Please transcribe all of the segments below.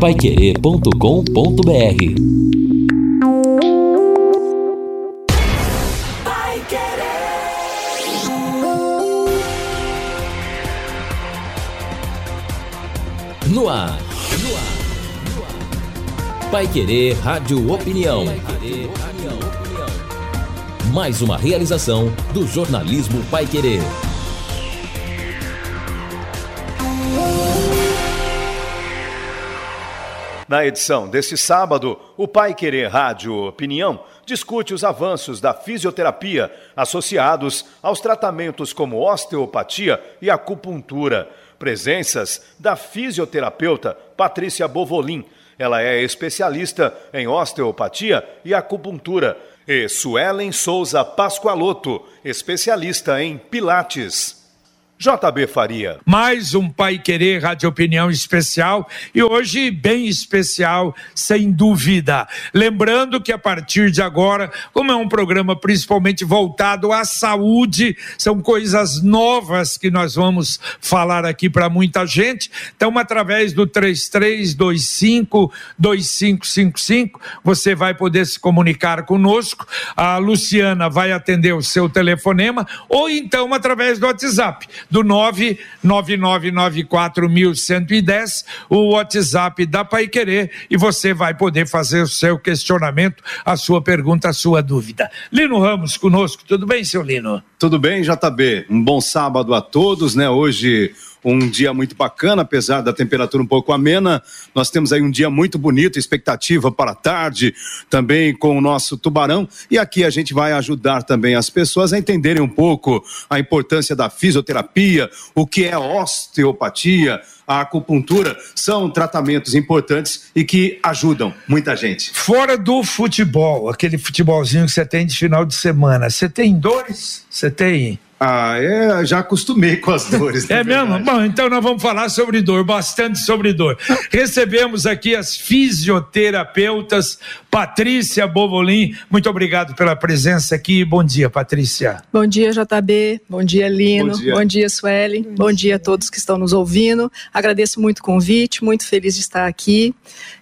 paiquerê.com.br No ar. Pai Querer Rádio Opinião. Mais uma realização do jornalismo Pai Querer. Na edição deste sábado, o Pai Querer Rádio Opinião discute os avanços da fisioterapia associados aos tratamentos como osteopatia e acupuntura. Presenças da fisioterapeuta Patrícia Bovolin. Ela é especialista em osteopatia e acupuntura. E Suelen Souza Pascoaloto, especialista em pilates. JB Faria. Mais um Pai Querer Rádio Opinião especial e hoje bem especial, sem dúvida. Lembrando que a partir de agora, como é um programa principalmente voltado à saúde, são coisas novas que nós vamos falar aqui para muita gente. Então, através do 3325 2555, você vai poder se comunicar conosco. A Luciana vai atender o seu telefonema ou então através do WhatsApp do 999941110, o WhatsApp da Pai Querer, e você vai poder fazer o seu questionamento, a sua pergunta, a sua dúvida. Lino Ramos conosco, tudo bem, seu Lino? Tudo bem, JB? Um bom sábado a todos, né? Hoje um dia muito bacana, apesar da temperatura um pouco amena. Nós temos aí um dia muito bonito, expectativa para a tarde, também com o nosso tubarão. E aqui a gente vai ajudar também as pessoas a entenderem um pouco a importância da fisioterapia, o que é osteopatia, a acupuntura são tratamentos importantes e que ajudam muita gente. Fora do futebol, aquele futebolzinho que você tem de final de semana, você tem dores? Você tem? Ah, é, já acostumei com as dores. é mesmo? Bom, então nós vamos falar sobre dor, bastante sobre dor. Recebemos aqui as fisioterapeutas Patrícia Bovolin. Muito obrigado pela presença aqui. Bom dia, Patrícia. Bom dia, JB. Bom dia, Lino. Bom dia, Bom dia Sueli. Bom, Bom dia a todos que estão nos ouvindo. Agradeço muito o convite, muito feliz de estar aqui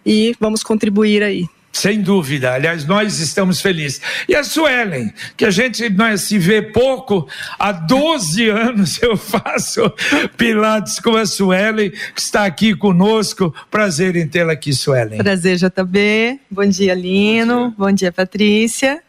e vamos contribuir aí. Sem dúvida, aliás, nós estamos felizes. E a Suelen, que a gente nós se vê pouco, há 12 anos eu faço Pilates com a Suelen, que está aqui conosco. Prazer em tê-la aqui, Suelen. Prazer, JB. Bom dia, Lino. Bom dia, Bom dia Patrícia.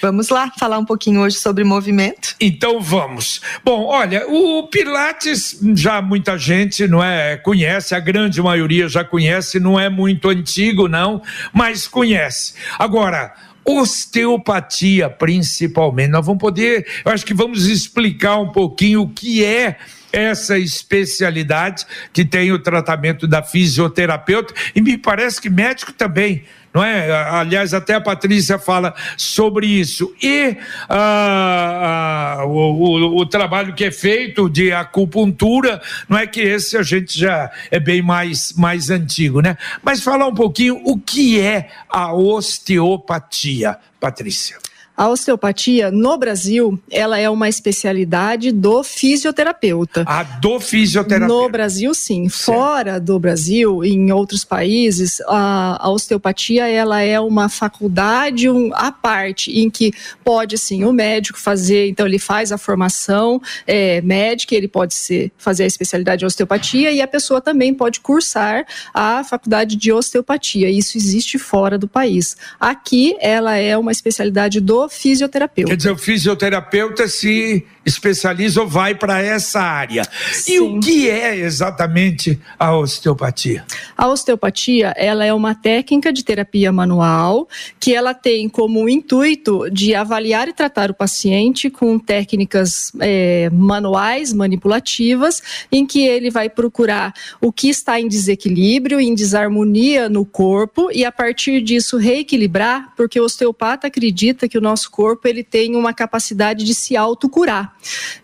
Vamos lá falar um pouquinho hoje sobre movimento? Então vamos. Bom, olha, o Pilates já muita gente não é conhece, a grande maioria já conhece, não é muito antigo não, mas conhece. Agora, osteopatia principalmente, nós vamos poder, eu acho que vamos explicar um pouquinho o que é essa especialidade que tem o tratamento da fisioterapeuta e me parece que médico também não é? Aliás, até a Patrícia fala sobre isso. E ah, ah, o, o, o, trabalho que é feito de acupuntura, não é que esse a gente já é bem mais, mais antigo, né? Mas falar um pouquinho o que é a osteopatia, Patrícia. A osteopatia no Brasil, ela é uma especialidade do fisioterapeuta. Ah, do fisioterapeuta. No Brasil, sim. Certo. Fora do Brasil, em outros países, a, a, osteopatia ela é uma faculdade um, à parte, em que pode sim o médico fazer, então ele faz a formação é, médica, ele pode ser, fazer a especialidade de osteopatia e a pessoa também pode cursar a faculdade de osteopatia. Isso existe fora do país. Aqui ela é uma especialidade do fisioterapeuta. Quer dizer, o fisioterapeuta se especializa ou vai para essa área. Sim. E o que é exatamente a osteopatia? A osteopatia, ela é uma técnica de terapia manual que ela tem como intuito de avaliar e tratar o paciente com técnicas é, manuais, manipulativas, em que ele vai procurar o que está em desequilíbrio, em desarmonia no corpo e a partir disso reequilibrar, porque o osteopata acredita que o nosso nosso corpo ele tem uma capacidade de se autocurar.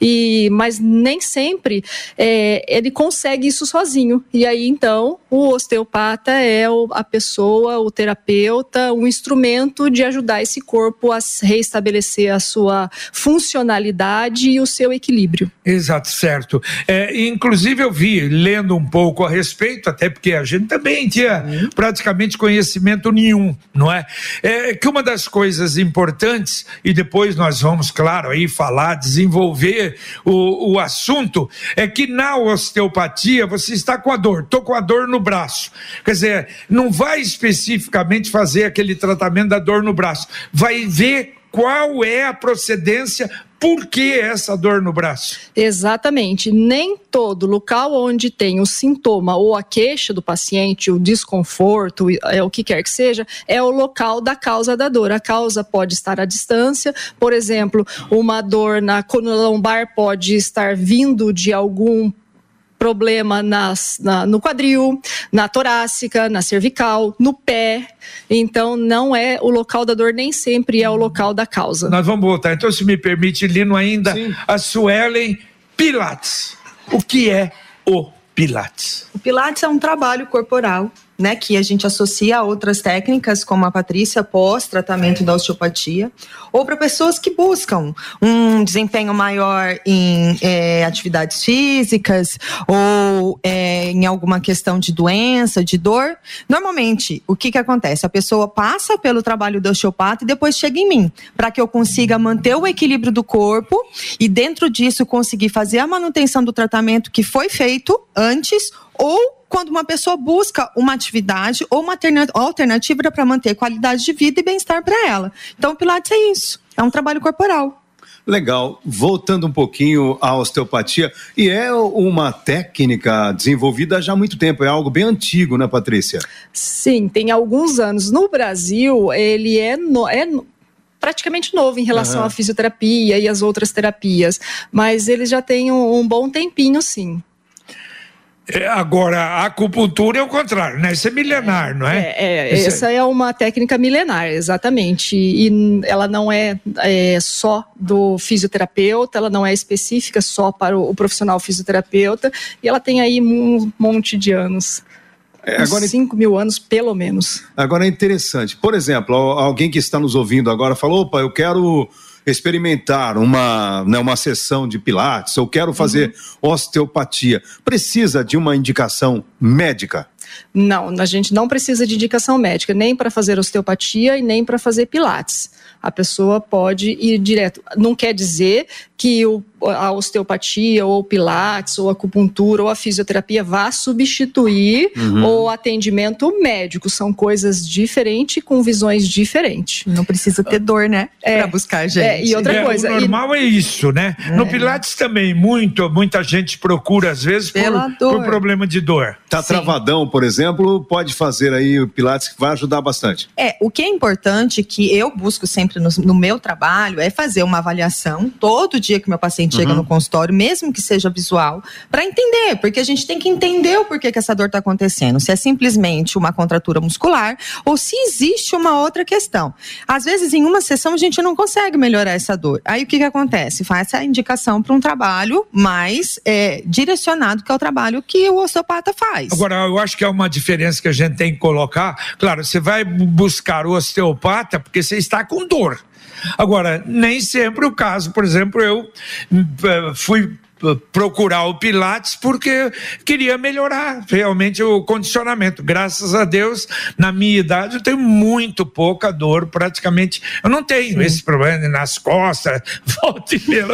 E, mas nem sempre é, ele consegue isso sozinho. E aí, então, o osteopata é o, a pessoa, o terapeuta, um instrumento de ajudar esse corpo a reestabelecer a sua funcionalidade e o seu equilíbrio. Exato, certo. É, inclusive, eu vi, lendo um pouco a respeito, até porque a gente também tinha uhum. praticamente conhecimento nenhum, não é? é? Que uma das coisas importantes, e depois nós vamos, claro, aí falar, desenvolver o, o assunto, é que na osteopatia você está com a dor, estou com a dor no braço. Quer dizer, não vai especificamente fazer aquele tratamento da dor no braço, vai ver qual é a procedência por que essa dor no braço? Exatamente. Nem todo local onde tem o sintoma ou a queixa do paciente, o desconforto, é o que quer que seja, é o local da causa da dor. A causa pode estar à distância, por exemplo, uma dor na coluna lombar pode estar vindo de algum problema nas, na, no quadril, na torácica, na cervical, no pé. Então, não é o local da dor, nem sempre é o local da causa. Nós vamos voltar. Então, se me permite, Lino, ainda Sim. a Suelen Pilates. O que é o Pilates? O Pilates é um trabalho corporal né, que a gente associa a outras técnicas, como a Patrícia, pós-tratamento da osteopatia, ou para pessoas que buscam um desempenho maior em é, atividades físicas ou é, em alguma questão de doença, de dor. Normalmente, o que, que acontece? A pessoa passa pelo trabalho do osteopata e depois chega em mim, para que eu consiga manter o equilíbrio do corpo e, dentro disso, conseguir fazer a manutenção do tratamento que foi feito antes ou quando uma pessoa busca uma atividade ou uma alternativa para manter qualidade de vida e bem-estar para ela. Então, o Pilates é isso, é um trabalho corporal. Legal. Voltando um pouquinho à osteopatia, e é uma técnica desenvolvida já há muito tempo, é algo bem antigo, né, Patrícia? Sim, tem alguns anos. No Brasil, ele é, no, é praticamente novo em relação uhum. à fisioterapia e às outras terapias, mas ele já tem um, um bom tempinho, sim. É, agora, a acupuntura é o contrário, né? Isso é milenar, não é? É, é essa é uma técnica milenar, exatamente. E ela não é, é, só do fisioterapeuta, ela não é específica só para o, o profissional fisioterapeuta, e ela tem aí um monte de anos. É, agora, 5 mil anos, pelo menos. Agora é interessante. Por exemplo, alguém que está nos ouvindo agora falou: opa, eu quero experimentar uma, né, uma sessão de pilates, ou quero fazer uhum. osteopatia, precisa de uma indicação médica? Não, a gente não precisa de indicação médica, nem para fazer osteopatia e nem para fazer pilates. A pessoa pode ir direto. Não quer dizer que o, a osteopatia, ou o pilates, ou a acupuntura, ou a fisioterapia vá substituir uhum. o atendimento médico. São coisas diferentes, com visões diferentes. Não precisa ter dor, né? É, para buscar gente. É, e outra é, coisa. O normal e... é isso, né? É. No pilates também, muito, muita gente procura, às vezes, por, por, problema de dor. Tá Sim. travadão, por exemplo, pode fazer aí o pilates que vai ajudar bastante. É, o que é importante que eu busco sempre no, no meu trabalho é fazer uma avaliação todo dia dia que meu paciente uhum. chega no consultório, mesmo que seja visual, para entender, porque a gente tem que entender o porquê que essa dor está acontecendo. Se é simplesmente uma contratura muscular ou se existe uma outra questão. Às vezes, em uma sessão, a gente não consegue melhorar essa dor. Aí o que, que acontece? Faz a indicação para um trabalho mais é, direcionado, que é o trabalho que o osteopata faz. Agora, eu acho que é uma diferença que a gente tem que colocar. Claro, você vai buscar o osteopata porque você está com dor. Agora, nem sempre o caso, por exemplo, eu eh, fui procurar o Pilates porque queria melhorar realmente o condicionamento. Graças a Deus, na minha idade, eu tenho muito pouca dor, praticamente. Eu não tenho Sim. esse problema nas costas, volta e meia,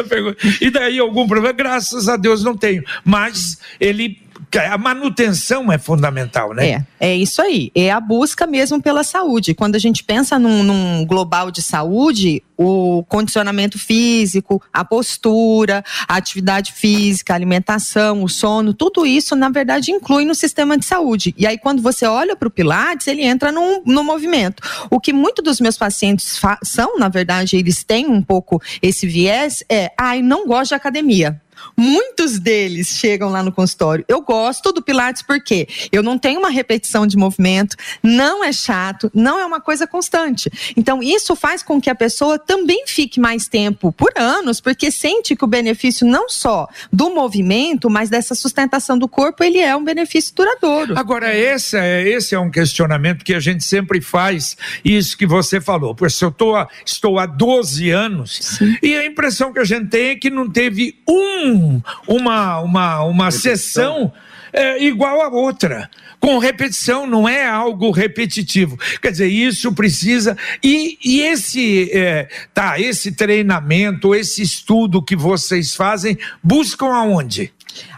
E daí algum problema? Graças a Deus não tenho. Mas ele a manutenção é fundamental, né? É, é isso aí. É a busca mesmo pela saúde. Quando a gente pensa num, num global de saúde, o condicionamento físico, a postura, a atividade física, a alimentação, o sono, tudo isso, na verdade, inclui no sistema de saúde. E aí, quando você olha para o Pilates, ele entra no, no movimento. O que muitos dos meus pacientes são, na verdade, eles têm um pouco esse viés, é, ai, ah, não gosto de academia Muitos deles chegam lá no consultório. Eu gosto do Pilates porque eu não tenho uma repetição de movimento, não é chato, não é uma coisa constante. Então, isso faz com que a pessoa também fique mais tempo por anos, porque sente que o benefício não só do movimento, mas dessa sustentação do corpo, ele é um benefício duradouro. Agora, esse é, esse é um questionamento que a gente sempre faz, isso que você falou. Porque eu tô, estou há 12 anos Sim. e a impressão que a gente tem é que não teve um, uma, uma, uma sessão é, igual a outra com repetição, não é algo repetitivo. Quer dizer, isso precisa. E, e esse, é, tá, esse treinamento, esse estudo que vocês fazem, buscam aonde?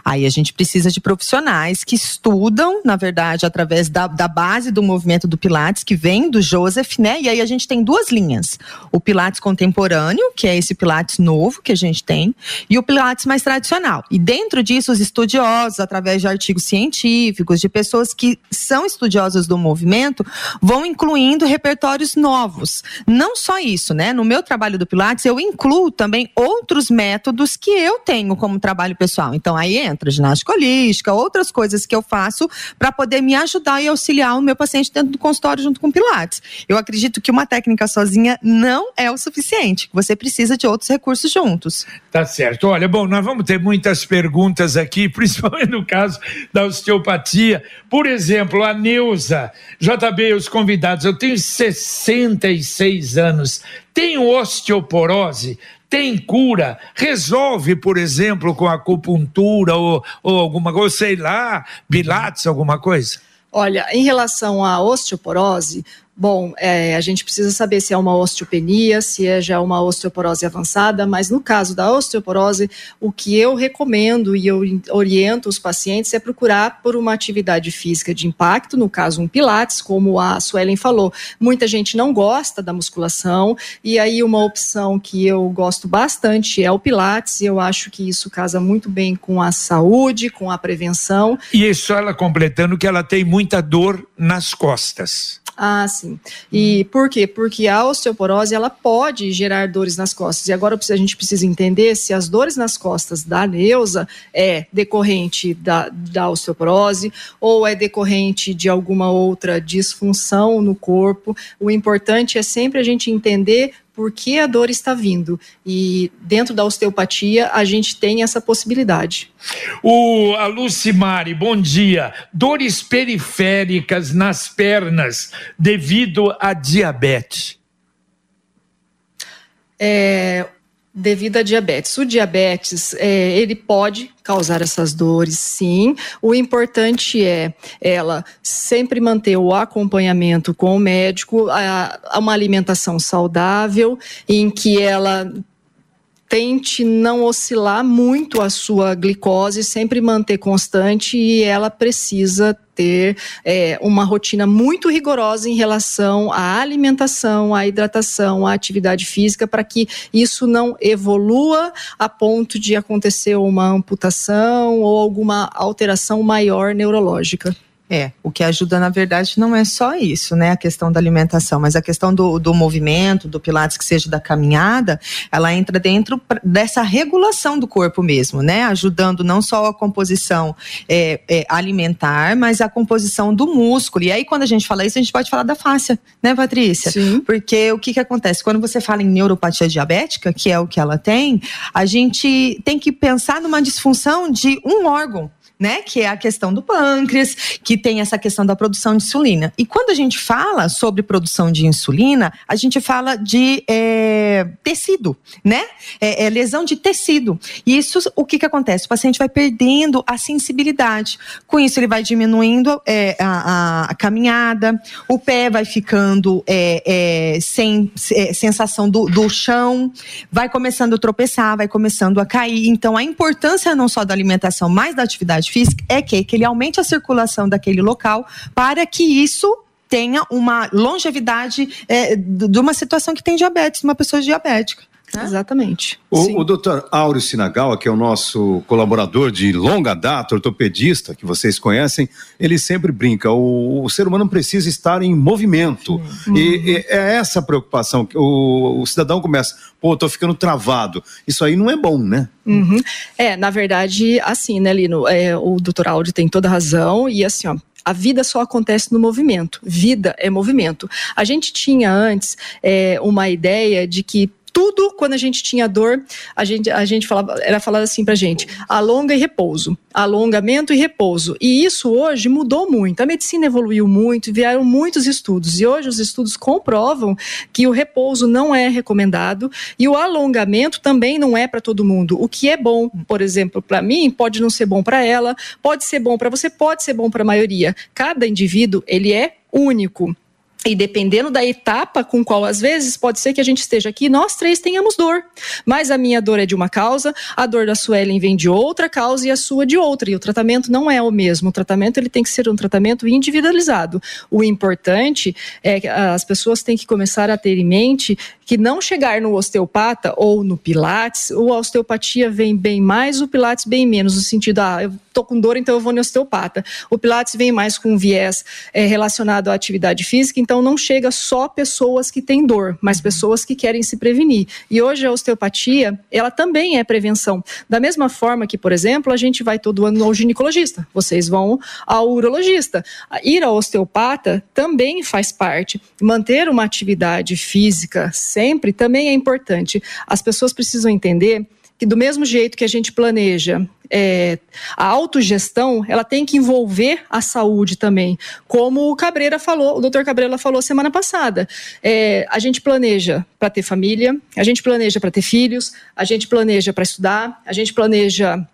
Aí a gente precisa de profissionais que estudam, na verdade, através da, da base do movimento do Pilates, que vem do Joseph, né? E aí a gente tem duas linhas: o Pilates contemporâneo, que é esse Pilates novo que a gente tem, e o Pilates mais tradicional. E dentro disso, os estudiosos, através de artigos científicos, de pessoas que são estudiosas do movimento, vão incluindo repertórios novos. Não só isso, né? No meu trabalho do Pilates, eu incluo também outros métodos que eu tenho como trabalho pessoal. Então, aí entra ginástica holística, outras coisas que eu faço para poder me ajudar e auxiliar o meu paciente dentro do consultório junto com Pilates. Eu acredito que uma técnica sozinha não é o suficiente. Você precisa de outros recursos juntos. Tá certo. Olha, bom, nós vamos ter muitas perguntas aqui, principalmente no caso da osteopatia. Por exemplo, a Neuza, JB, os convidados, eu tenho 66 anos, tenho osteoporose, tem cura, resolve, por exemplo, com acupuntura ou, ou alguma coisa, sei lá, pilates, alguma coisa? Olha, em relação à osteoporose, Bom, é, a gente precisa saber se é uma osteopenia, se é já uma osteoporose avançada, mas no caso da osteoporose, o que eu recomendo e eu oriento os pacientes é procurar por uma atividade física de impacto, no caso um pilates, como a Suelen falou. Muita gente não gosta da musculação, e aí uma opção que eu gosto bastante é o pilates, e eu acho que isso casa muito bem com a saúde, com a prevenção. E isso ela completando que ela tem muita dor nas costas. Ah, sim. E por quê? Porque a osteoporose ela pode gerar dores nas costas. E agora a gente precisa entender se as dores nas costas da Neuza é decorrente da, da osteoporose ou é decorrente de alguma outra disfunção no corpo. O importante é sempre a gente entender por que a dor está vindo. E dentro da osteopatia, a gente tem essa possibilidade. O a Lucimari, bom dia. Dores periféricas nas pernas devido a diabetes. É, devido a diabetes. O diabetes, é, ele pode causar essas dores, sim. O importante é ela sempre manter o acompanhamento com o médico, a, a uma alimentação saudável, em que ela tente não oscilar muito a sua glicose, sempre manter constante e ela precisa ter é, uma rotina muito rigorosa em relação à alimentação, à hidratação, à atividade física, para que isso não evolua a ponto de acontecer uma amputação ou alguma alteração maior neurológica. É, o que ajuda, na verdade, não é só isso, né? A questão da alimentação, mas a questão do, do movimento, do Pilates, que seja da caminhada, ela entra dentro dessa regulação do corpo mesmo, né? Ajudando não só a composição é, é, alimentar, mas a composição do músculo. E aí, quando a gente fala isso, a gente pode falar da fáscia, né, Patrícia? Sim. Porque o que, que acontece? Quando você fala em neuropatia diabética, que é o que ela tem, a gente tem que pensar numa disfunção de um órgão né? Que é a questão do pâncreas, que tem essa questão da produção de insulina. E quando a gente fala sobre produção de insulina, a gente fala de é, tecido, né? É, é, lesão de tecido. E isso, o que que acontece? O paciente vai perdendo a sensibilidade. Com isso, ele vai diminuindo é, a, a, caminhada, o pé vai ficando é, sem sensação do, do chão, vai começando a tropeçar, vai começando a cair. Então, a importância não só da alimentação, mas da atividade atividade física é que, que ele aumente a circulação daquele local para que isso tenha uma longevidade é, de uma situação que tem diabetes, uma pessoa diabética. Né? Exatamente. O, o doutor Áureo Sinagal, que é o nosso colaborador de longa data, ortopedista, que vocês conhecem, ele sempre brinca: o, o ser humano precisa estar em movimento. Uhum. E, e, é essa a preocupação. que o, o cidadão começa, pô, tô ficando travado. Isso aí não é bom, né? Uhum. É, na verdade, assim, né, Lino? É, o doutor Áureo tem toda razão, e assim, ó, a vida só acontece no movimento. Vida é movimento. A gente tinha antes é, uma ideia de que tudo quando a gente tinha dor, a gente, a gente falava, era falado assim pra gente: alonga e repouso, alongamento e repouso. E isso hoje mudou muito. A medicina evoluiu muito, vieram muitos estudos. E hoje os estudos comprovam que o repouso não é recomendado e o alongamento também não é para todo mundo. O que é bom, por exemplo, para mim, pode não ser bom para ela, pode ser bom para você, pode ser bom para a maioria. Cada indivíduo, ele é único. E dependendo da etapa com qual, às vezes, pode ser que a gente esteja aqui, nós três tenhamos dor. Mas a minha dor é de uma causa, a dor da Suelen vem de outra causa e a sua de outra. E o tratamento não é o mesmo. O tratamento ele tem que ser um tratamento individualizado. O importante é que as pessoas têm que começar a ter em mente que não chegar no osteopata ou no pilates, o osteopatia vem bem mais, o pilates bem menos, no sentido, ah, eu tô com dor, então eu vou no osteopata. O pilates vem mais com viés é, relacionado à atividade física, então não chega só pessoas que têm dor, mas uhum. pessoas que querem se prevenir. E hoje a osteopatia, ela também é prevenção. Da mesma forma que, por exemplo, a gente vai todo ano ao ginecologista, vocês vão ao urologista. Ir ao osteopata também faz parte. Manter uma atividade física sempre também é importante. As pessoas precisam entender que do mesmo jeito que a gente planeja é, a autogestão, ela tem que envolver a saúde também. Como o Cabreira falou, o doutor Cabreira falou semana passada. É, a gente planeja para ter família, a gente planeja para ter filhos, a gente planeja para estudar, a gente planeja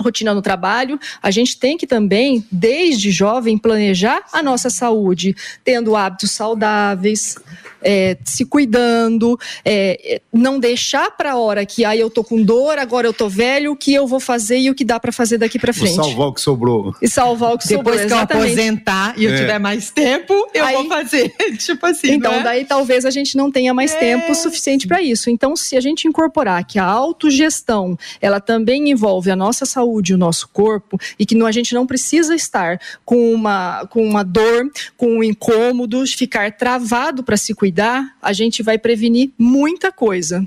rotina no trabalho, a gente tem que também, desde jovem, planejar a nossa saúde, tendo hábitos saudáveis, é, se cuidando, é, não deixar para a hora que aí eu tô com dor, agora eu tô velho, o que eu vou fazer e o que dá para fazer daqui para frente. Vou salvar o que sobrou. E salvar o que Depois sobrou. Depois que eu aposentar e eu é. tiver mais tempo, eu aí, vou fazer. tipo assim. Então, é? daí talvez a gente não tenha mais tempo suficiente para isso. Então, se a gente incorporar que a autogestão ela também envolve a nossa saúde, o nosso corpo, e que não, a gente não precisa estar com uma, com uma dor, com um incômodo, ficar travado para se cuidar cuidar, a gente vai prevenir muita coisa.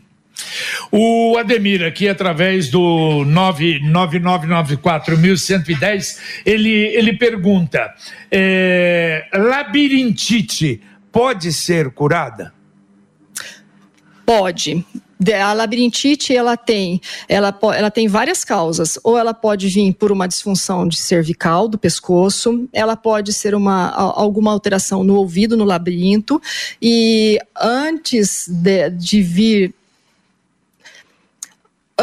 O Ademir, aqui através do 99994.110, ele, ele pergunta: é, labirintite pode ser curada? Pode a labirintite ela tem, ela, ela tem várias causas. Ou ela pode vir por uma disfunção de cervical do pescoço, ela pode ser uma, alguma alteração no ouvido, no labirinto. E antes de, de vir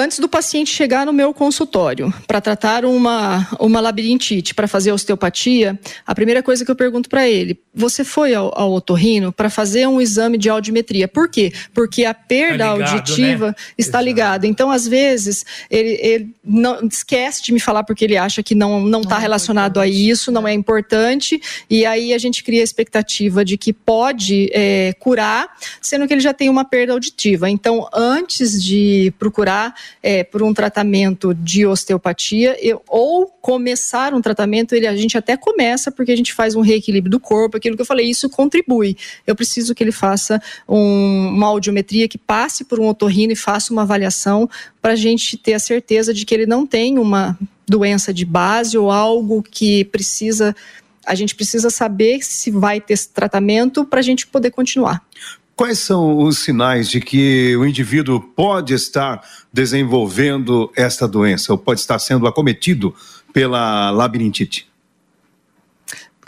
Antes do paciente chegar no meu consultório para tratar uma, uma labirintite, para fazer osteopatia, a primeira coisa que eu pergunto para ele: você foi ao, ao otorrino para fazer um exame de audiometria? Por quê? Porque a perda tá ligado, auditiva né? está Exato. ligada. Então, às vezes, ele, ele, não esquece de me falar porque ele acha que não não está é relacionado a isso, não é importante, e aí a gente cria a expectativa de que pode é, curar, sendo que ele já tem uma perda auditiva. Então, antes de procurar é, por um tratamento de osteopatia eu, ou começar um tratamento, ele, a gente até começa porque a gente faz um reequilíbrio do corpo, aquilo que eu falei, isso contribui. Eu preciso que ele faça um, uma audiometria, que passe por um otorrino e faça uma avaliação para a gente ter a certeza de que ele não tem uma doença de base ou algo que precisa a gente precisa saber se vai ter esse tratamento para a gente poder continuar. Quais são os sinais de que o indivíduo pode estar desenvolvendo esta doença ou pode estar sendo acometido pela labirintite?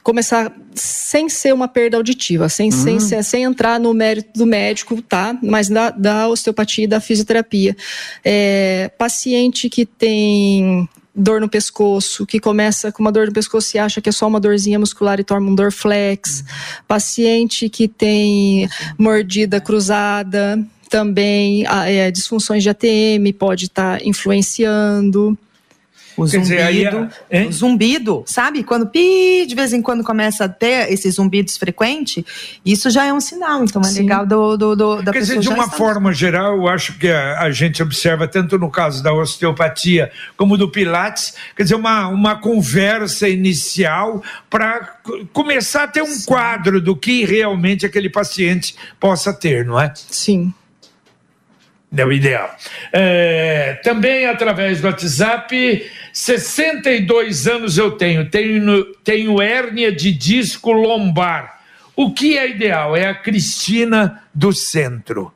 começar sem ser uma perda auditiva, sem, uhum. sem, sem entrar no mérito do médico, tá? Mas da, da osteopatia e da fisioterapia. É, paciente que tem dor no pescoço, que começa com uma dor no pescoço e acha que é só uma dorzinha muscular e torna um dor flex. Paciente que tem mordida cruzada, também é, disfunções de ATM pode estar tá influenciando. O Quer zumbido, dizer, aí, o zumbido, sabe? Quando pi, de vez em quando começa a ter esses zumbidos frequentes, isso já é um sinal. Então é Sim. legal do, do, do da Quer pessoa. Dizer, de uma forma geral, eu acho que a, a, gente observa, tanto no caso da osteopatia como do Pilates, quer dizer, uma, uma conversa inicial para começar a ter um Sim. quadro do que realmente aquele paciente possa ter, não é? Sim é o ideal. É, também através do WhatsApp, 62 anos eu tenho, tenho, tenho hérnia de disco lombar. O que é ideal? É a Cristina do Centro.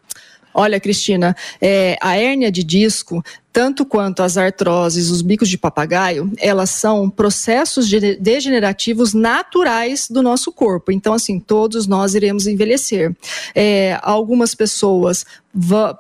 Olha, Cristina, é, a hérnia de disco tanto quanto as artroses, os bicos de papagaio, elas são processos degenerativos naturais do nosso corpo. Então, assim, todos nós iremos envelhecer. É, algumas pessoas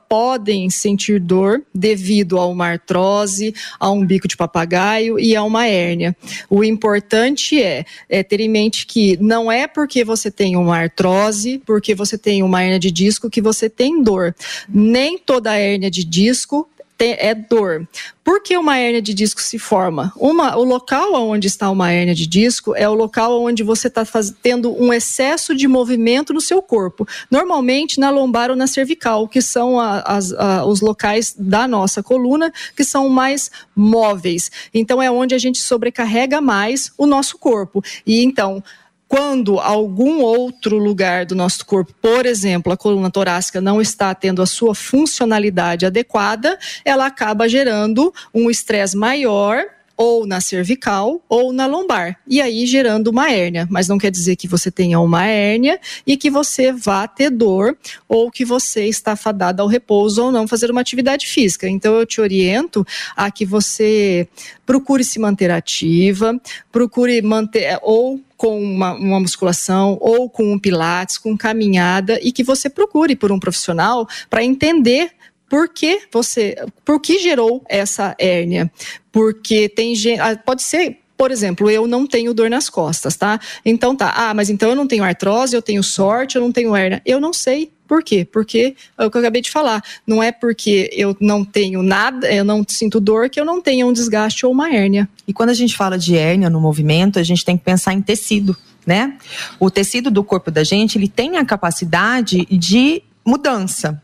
podem sentir dor devido a uma artrose, a um bico de papagaio e a uma hérnia. O importante é, é, ter em mente que não é porque você tem uma artrose, porque você tem uma hérnia de disco que você tem dor. Nem toda hérnia de disco é dor. Por que uma hérnia de disco se forma? Uma, o local onde está uma hérnia de disco é o local onde você está tendo um excesso de movimento no seu corpo. Normalmente na lombar ou na cervical, que são a, as, a, os locais da nossa coluna que são mais móveis. Então é onde a gente sobrecarrega mais o nosso corpo. E então quando algum outro lugar do nosso corpo, por exemplo, a coluna torácica, não está tendo a sua funcionalidade adequada, ela acaba gerando um estresse maior ou na cervical ou na lombar, e aí gerando uma hérnia. Mas não quer dizer que você tenha uma hérnia e que você vá ter dor ou que você está fadado ao repouso ou não fazer uma atividade física. Então eu te oriento a que você procure se manter ativa, procure manter ou com uma, uma, musculação ou com um pilates, com caminhada e que você procure por um profissional para entender por que você, por que gerou essa hérnia? Porque tem ah, pode ser por exemplo, eu não tenho dor nas costas, tá? Então tá, ah, mas então eu não tenho artrose, eu tenho sorte, eu não tenho hérnia. Eu não sei. Por quê? Porque é o que eu acabei de falar. Não é porque eu não tenho nada, eu não sinto dor, que eu não tenha um desgaste ou uma hérnia. E quando a gente fala de hérnia no movimento, a gente tem que pensar em tecido, né? O tecido do corpo da gente, ele tem a capacidade de mudança.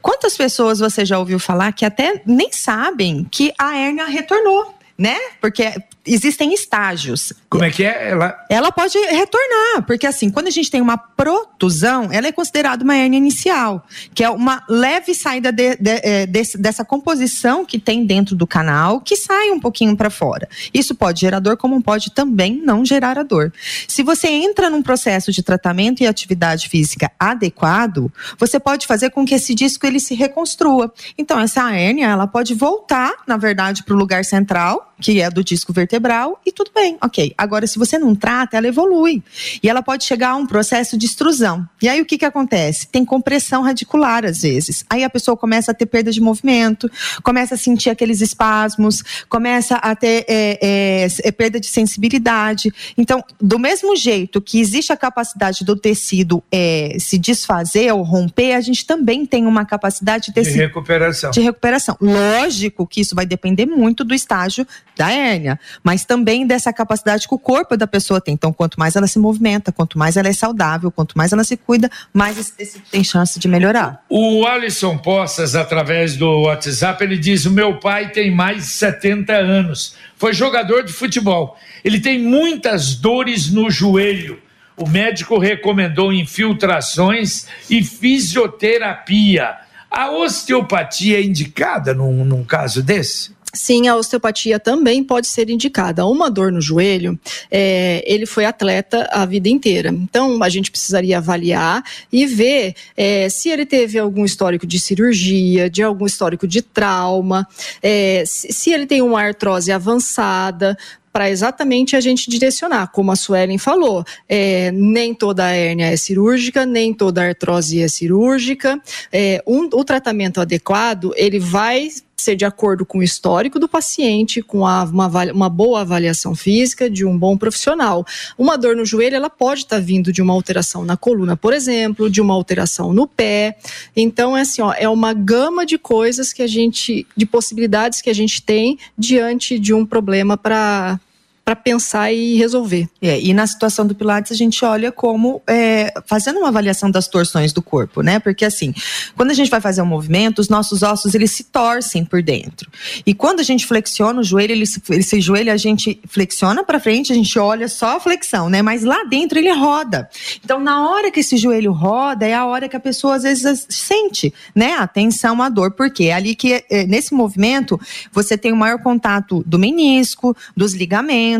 Quantas pessoas você já ouviu falar que até nem sabem que a hérnia retornou? Né? Porque existem estágios. Como é que é? Ela... ela pode retornar, porque assim, quando a gente tem uma protusão, ela é considerada uma hernia inicial, que é uma leve saída de, de, é, de, dessa composição que tem dentro do canal, que sai um pouquinho para fora. Isso pode gerar dor, como pode também não gerar a dor. Se você entra num processo de tratamento e atividade física adequado, você pode fazer com que esse disco ele se reconstrua. Então, essa hérnia, ela pode voltar, na verdade, para o lugar central, que é do disco vertebral, e tudo bem, ok. Agora, se você não trata, ela evolui. E ela pode chegar a um processo de extrusão. E aí o que, que acontece? Tem compressão radicular, às vezes. Aí a pessoa começa a ter perda de movimento, começa a sentir aqueles espasmos, começa a ter é, é, é perda de sensibilidade. Então, do mesmo jeito que existe a capacidade do tecido é, se desfazer ou romper, a gente também tem uma capacidade de, de recuperação. De recuperação. Lógico que isso vai depender muito do estágio da hérnia, mas também dessa capacidade que o corpo da pessoa tem. Então, quanto mais ela se movimenta, quanto mais ela é saudável, quanto mais ela se cuida, mais esse tecido tem chance de melhorar. O Alisson Poças, através do WhatsApp, ele diz: O meu pai tem mais de 70 anos, foi jogador de futebol. Ele tem muitas dores no joelho. O médico recomendou infiltrações e fisioterapia. A osteopatia é indicada num, num caso desse? Sim, a osteopatia também pode ser indicada. Uma dor no joelho, é, ele foi atleta a vida inteira. Então, a gente precisaria avaliar e ver é, se ele teve algum histórico de cirurgia, de algum histórico de trauma, é, se ele tem uma artrose avançada, para exatamente a gente direcionar, como a Suelen falou, é, nem toda hérnia é cirúrgica, nem toda artrose é cirúrgica. É, um, o tratamento adequado ele vai ser de acordo com o histórico do paciente, com a, uma, uma boa avaliação física de um bom profissional. Uma dor no joelho, ela pode estar tá vindo de uma alteração na coluna, por exemplo, de uma alteração no pé. Então, é assim, ó, é uma gama de coisas que a gente, de possibilidades que a gente tem diante de um problema para para pensar e resolver. É, e na situação do Pilates a gente olha como é, fazendo uma avaliação das torções do corpo, né? Porque assim, quando a gente vai fazer um movimento, os nossos ossos eles se torcem por dentro. E quando a gente flexiona o joelho, ele se, esse joelho a gente flexiona para frente, a gente olha só a flexão, né? Mas lá dentro ele roda. Então na hora que esse joelho roda é a hora que a pessoa às vezes sente, né? A tensão, a dor, porque é ali que é, nesse movimento você tem o maior contato do menisco, dos ligamentos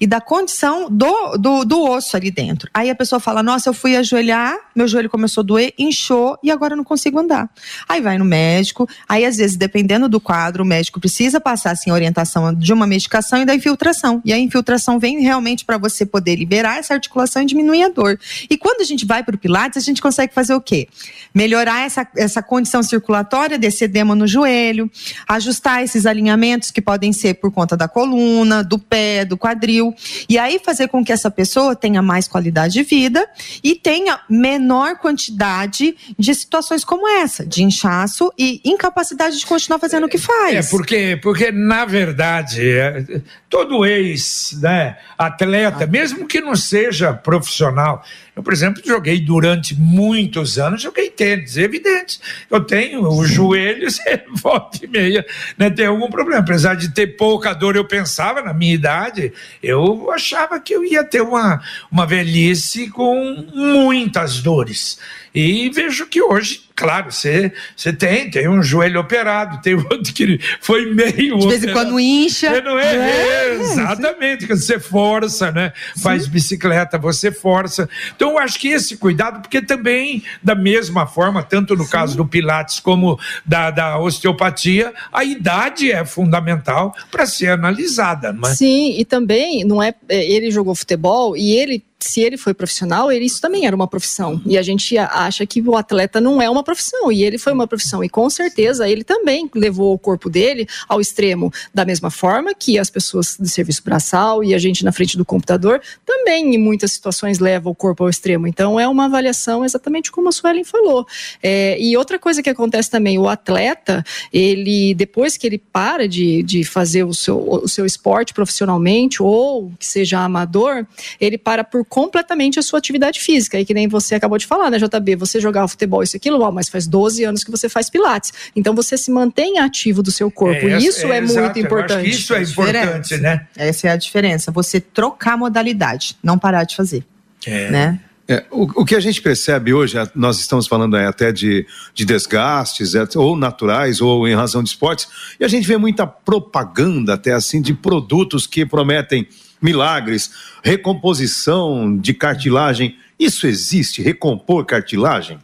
e da condição do, do, do osso ali dentro. Aí a pessoa fala: Nossa, eu fui ajoelhar, meu joelho começou a doer, inchou e agora não consigo andar. Aí vai no médico, aí às vezes, dependendo do quadro, o médico precisa passar assim, a orientação de uma medicação e da infiltração. E a infiltração vem realmente para você poder liberar essa articulação e diminuir a dor. E quando a gente vai para o Pilates, a gente consegue fazer o quê? Melhorar essa, essa condição circulatória desse edema no joelho, ajustar esses alinhamentos que podem ser por conta da coluna, do pé, do quadril. E aí fazer com que essa pessoa tenha mais qualidade de vida e tenha menor quantidade de situações como essa, de inchaço e incapacidade de continuar fazendo o que faz. É, porque, porque na verdade, é, todo ex né, atleta, ah. mesmo que não seja profissional, eu, por exemplo, joguei durante muitos anos, joguei tênis, é evidente. Eu tenho os joelhos, volta e meia, né, tem algum problema. Apesar de ter pouca dor, eu pensava, na minha idade, eu achava que eu ia ter uma, uma velhice com muitas dores. E vejo que hoje Claro, você, tem, tem um joelho operado, tem outro que foi meio. De vez em quando incha. Não é, é exatamente, quando você força, né? Sim. Faz bicicleta, você força. Então, eu acho que esse cuidado, porque também, da mesma forma, tanto no Sim. caso do Pilates como da, da osteopatia, a idade é fundamental para ser analisada, não é? Sim, e também, não é. é ele jogou futebol e ele se ele foi profissional, ele, isso também era uma profissão. E a gente acha que o atleta não é uma profissão, e ele foi uma profissão. E com certeza ele também levou o corpo dele ao extremo, da mesma forma que as pessoas do serviço braçal e a gente na frente do computador também, em muitas situações, leva o corpo ao extremo. Então é uma avaliação exatamente como a Suelen falou. É, e outra coisa que acontece também, o atleta, ele, depois que ele para de, de fazer o seu, o seu esporte profissionalmente, ou que seja amador, ele para por completamente a sua atividade física. E que nem você acabou de falar, né, JB? Você jogar futebol, isso aquilo, ó, mas faz 12 anos que você faz pilates. Então você se mantém ativo do seu corpo. É, e isso é, é muito importante. isso é importante, né? Essa é a diferença. Você trocar modalidade, não parar de fazer. É. Né? É, o, o, que a gente percebe hoje, nós estamos falando até de, de desgastes, é, ou naturais, ou em razão de esportes, e a gente vê muita propaganda até assim de produtos que prometem milagres, recomposição de cartilagem. Isso existe? Recompor cartilagem?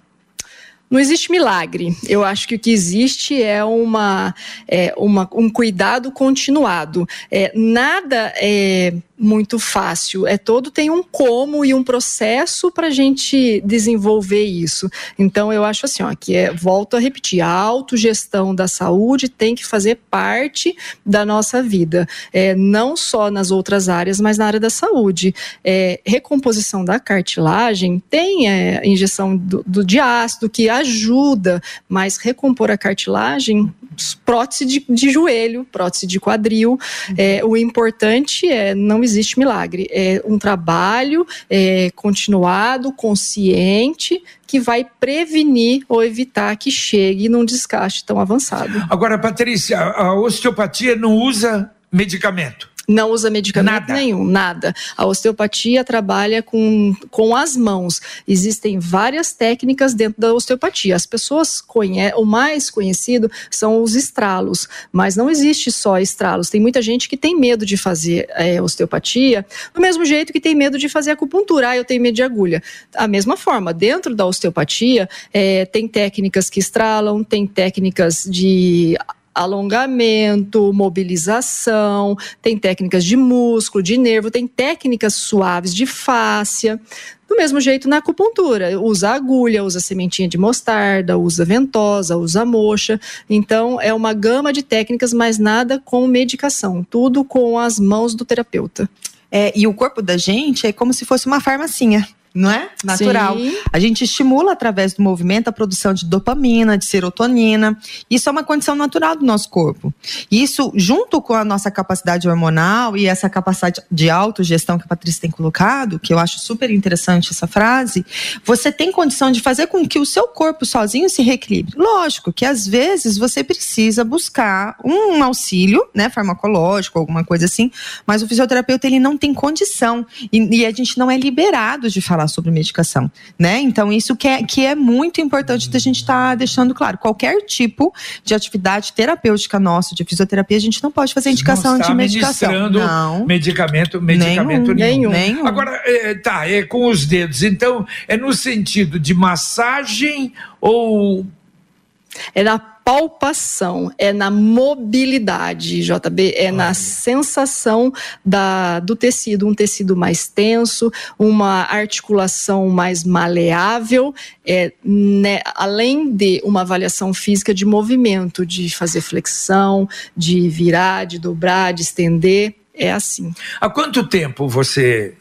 Não existe milagre. Eu acho que o que existe é, uma, é uma um cuidado continuado. É, nada é muito fácil. É todo tem um como e um processo para a gente desenvolver isso. Então eu acho assim, ó, que é, volto a repetir, a autogestão da saúde tem que fazer parte da nossa vida, é, não só nas outras áreas, mas na área da saúde. É, recomposição da cartilagem tem é, injeção do, do de ácido que ajuda, mas recompor a cartilagem prótese de, de joelho, prótese de quadril. É, o importante é não existe milagre. É um trabalho é, continuado, consciente, que vai prevenir ou evitar que chegue num desgaste tão avançado. Agora, Patrícia, a osteopatia não usa medicamento não usa medicamento nada. nenhum, nada. A osteopatia trabalha com, com as mãos. Existem várias técnicas dentro da osteopatia. As pessoas conhecem, o mais conhecido são os estralos, mas não existe só estralos. Tem muita gente que tem medo de fazer é, osteopatia, do mesmo jeito que tem medo de fazer acupuntura. Ah, eu tenho medo de agulha. A mesma forma, dentro da osteopatia, é, tem técnicas que estralam, tem técnicas de alongamento, mobilização, tem técnicas de músculo, de nervo, tem técnicas suaves de fáscia. Do mesmo jeito na acupuntura, usa agulha, usa sementinha de mostarda, usa ventosa, usa moxa. Então é uma gama de técnicas, mas nada com medicação, tudo com as mãos do terapeuta. É, e o corpo da gente é como se fosse uma farmacinha não é? Natural. Sim. A gente estimula através do movimento a produção de dopamina, de serotonina. Isso é uma condição natural do nosso corpo. Isso, junto com a nossa capacidade hormonal e essa capacidade de autogestão que a Patrícia tem colocado, que eu acho super interessante essa frase, você tem condição de fazer com que o seu corpo sozinho se reequilibre. Lógico que às vezes você precisa buscar um auxílio, né, farmacológico, alguma coisa assim, mas o fisioterapeuta ele não tem condição e, e a gente não é liberado de falar falar sobre medicação, né? Então, isso que é, que é muito importante da gente estar tá deixando claro. Qualquer tipo de atividade terapêutica nossa, de fisioterapia, a gente não pode fazer indicação de medicação. Não. Medicamento, medicamento nenhum. nenhum. nenhum. Agora, é, tá, é com os dedos. Então, é no sentido de massagem ou. É na palpação, é na mobilidade, JB, é na sensação da, do tecido, um tecido mais tenso, uma articulação mais maleável, é, né, além de uma avaliação física de movimento, de fazer flexão, de virar, de dobrar, de estender, é assim. Há quanto tempo você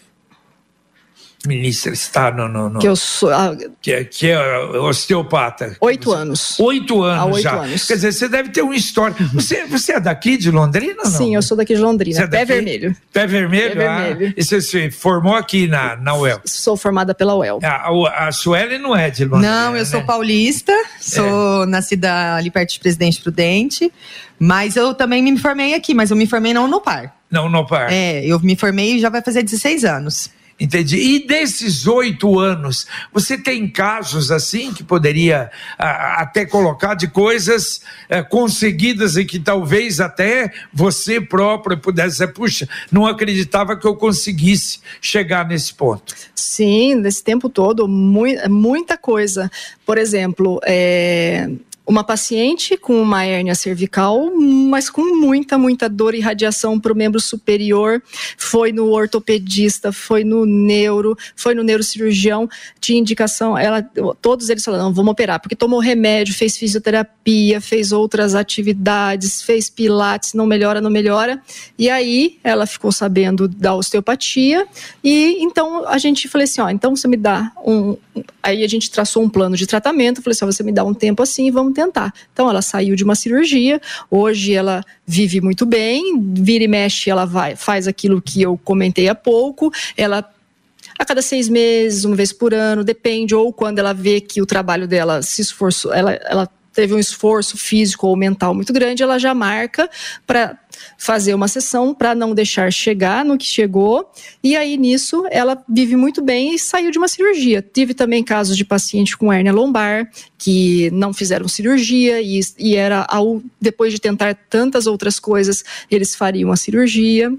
ministra está no, no, no, que eu sou ah, que, é, que é osteopata. oito anos. Oito anos Há oito já. anos. quer dizer você deve ter uma história você, você é daqui de Londrina não? sim eu sou daqui de Londrina. É pé vermelho. Pé vermelho, pé vermelho. Ah, e você se formou aqui na, na UEL? sou formada pela UEL. A, a, a Sueli não é de Londrina não eu né? sou paulista sou é. nascida ali perto de Presidente Prudente mas eu também me formei aqui mas eu me formei não no par. Não no par. É eu me formei já vai fazer 16 anos Entendi. E desses oito anos, você tem casos assim que poderia a, até colocar de coisas é, conseguidas e que talvez até você próprio pudesse dizer, puxa, não acreditava que eu conseguisse chegar nesse ponto. Sim, nesse tempo todo, muita coisa. Por exemplo, é, uma paciente com uma hérnia cervical, mas com muita, muita dor e radiação para o membro superior. Foi no ortopedista, foi no neuro, foi no neurocirurgião. Tinha indicação, ela, todos eles falaram: não, vamos operar, porque tomou remédio, fez fisioterapia, fez outras atividades, fez pilates, não melhora, não melhora. E aí ela ficou sabendo da osteopatia, e então a gente falou assim: ó, então você me dá um. Aí a gente traçou um plano de tratamento, falei assim: ó, você me dá um tempo assim, vamos tentar. Então ela saiu de uma cirurgia, hoje ela vive muito bem, vira e mexe, ela vai, faz aquilo que eu comentei há pouco, ela a cada seis meses, uma vez por ano, depende, ou quando ela vê que o trabalho dela se esforçou, ela, ela teve um esforço físico ou mental muito grande, ela já marca para fazer uma sessão para não deixar chegar no que chegou. E aí nisso ela vive muito bem e saiu de uma cirurgia. Tive também casos de paciente com hérnia lombar que não fizeram cirurgia e, e era ao, depois de tentar tantas outras coisas eles fariam a cirurgia.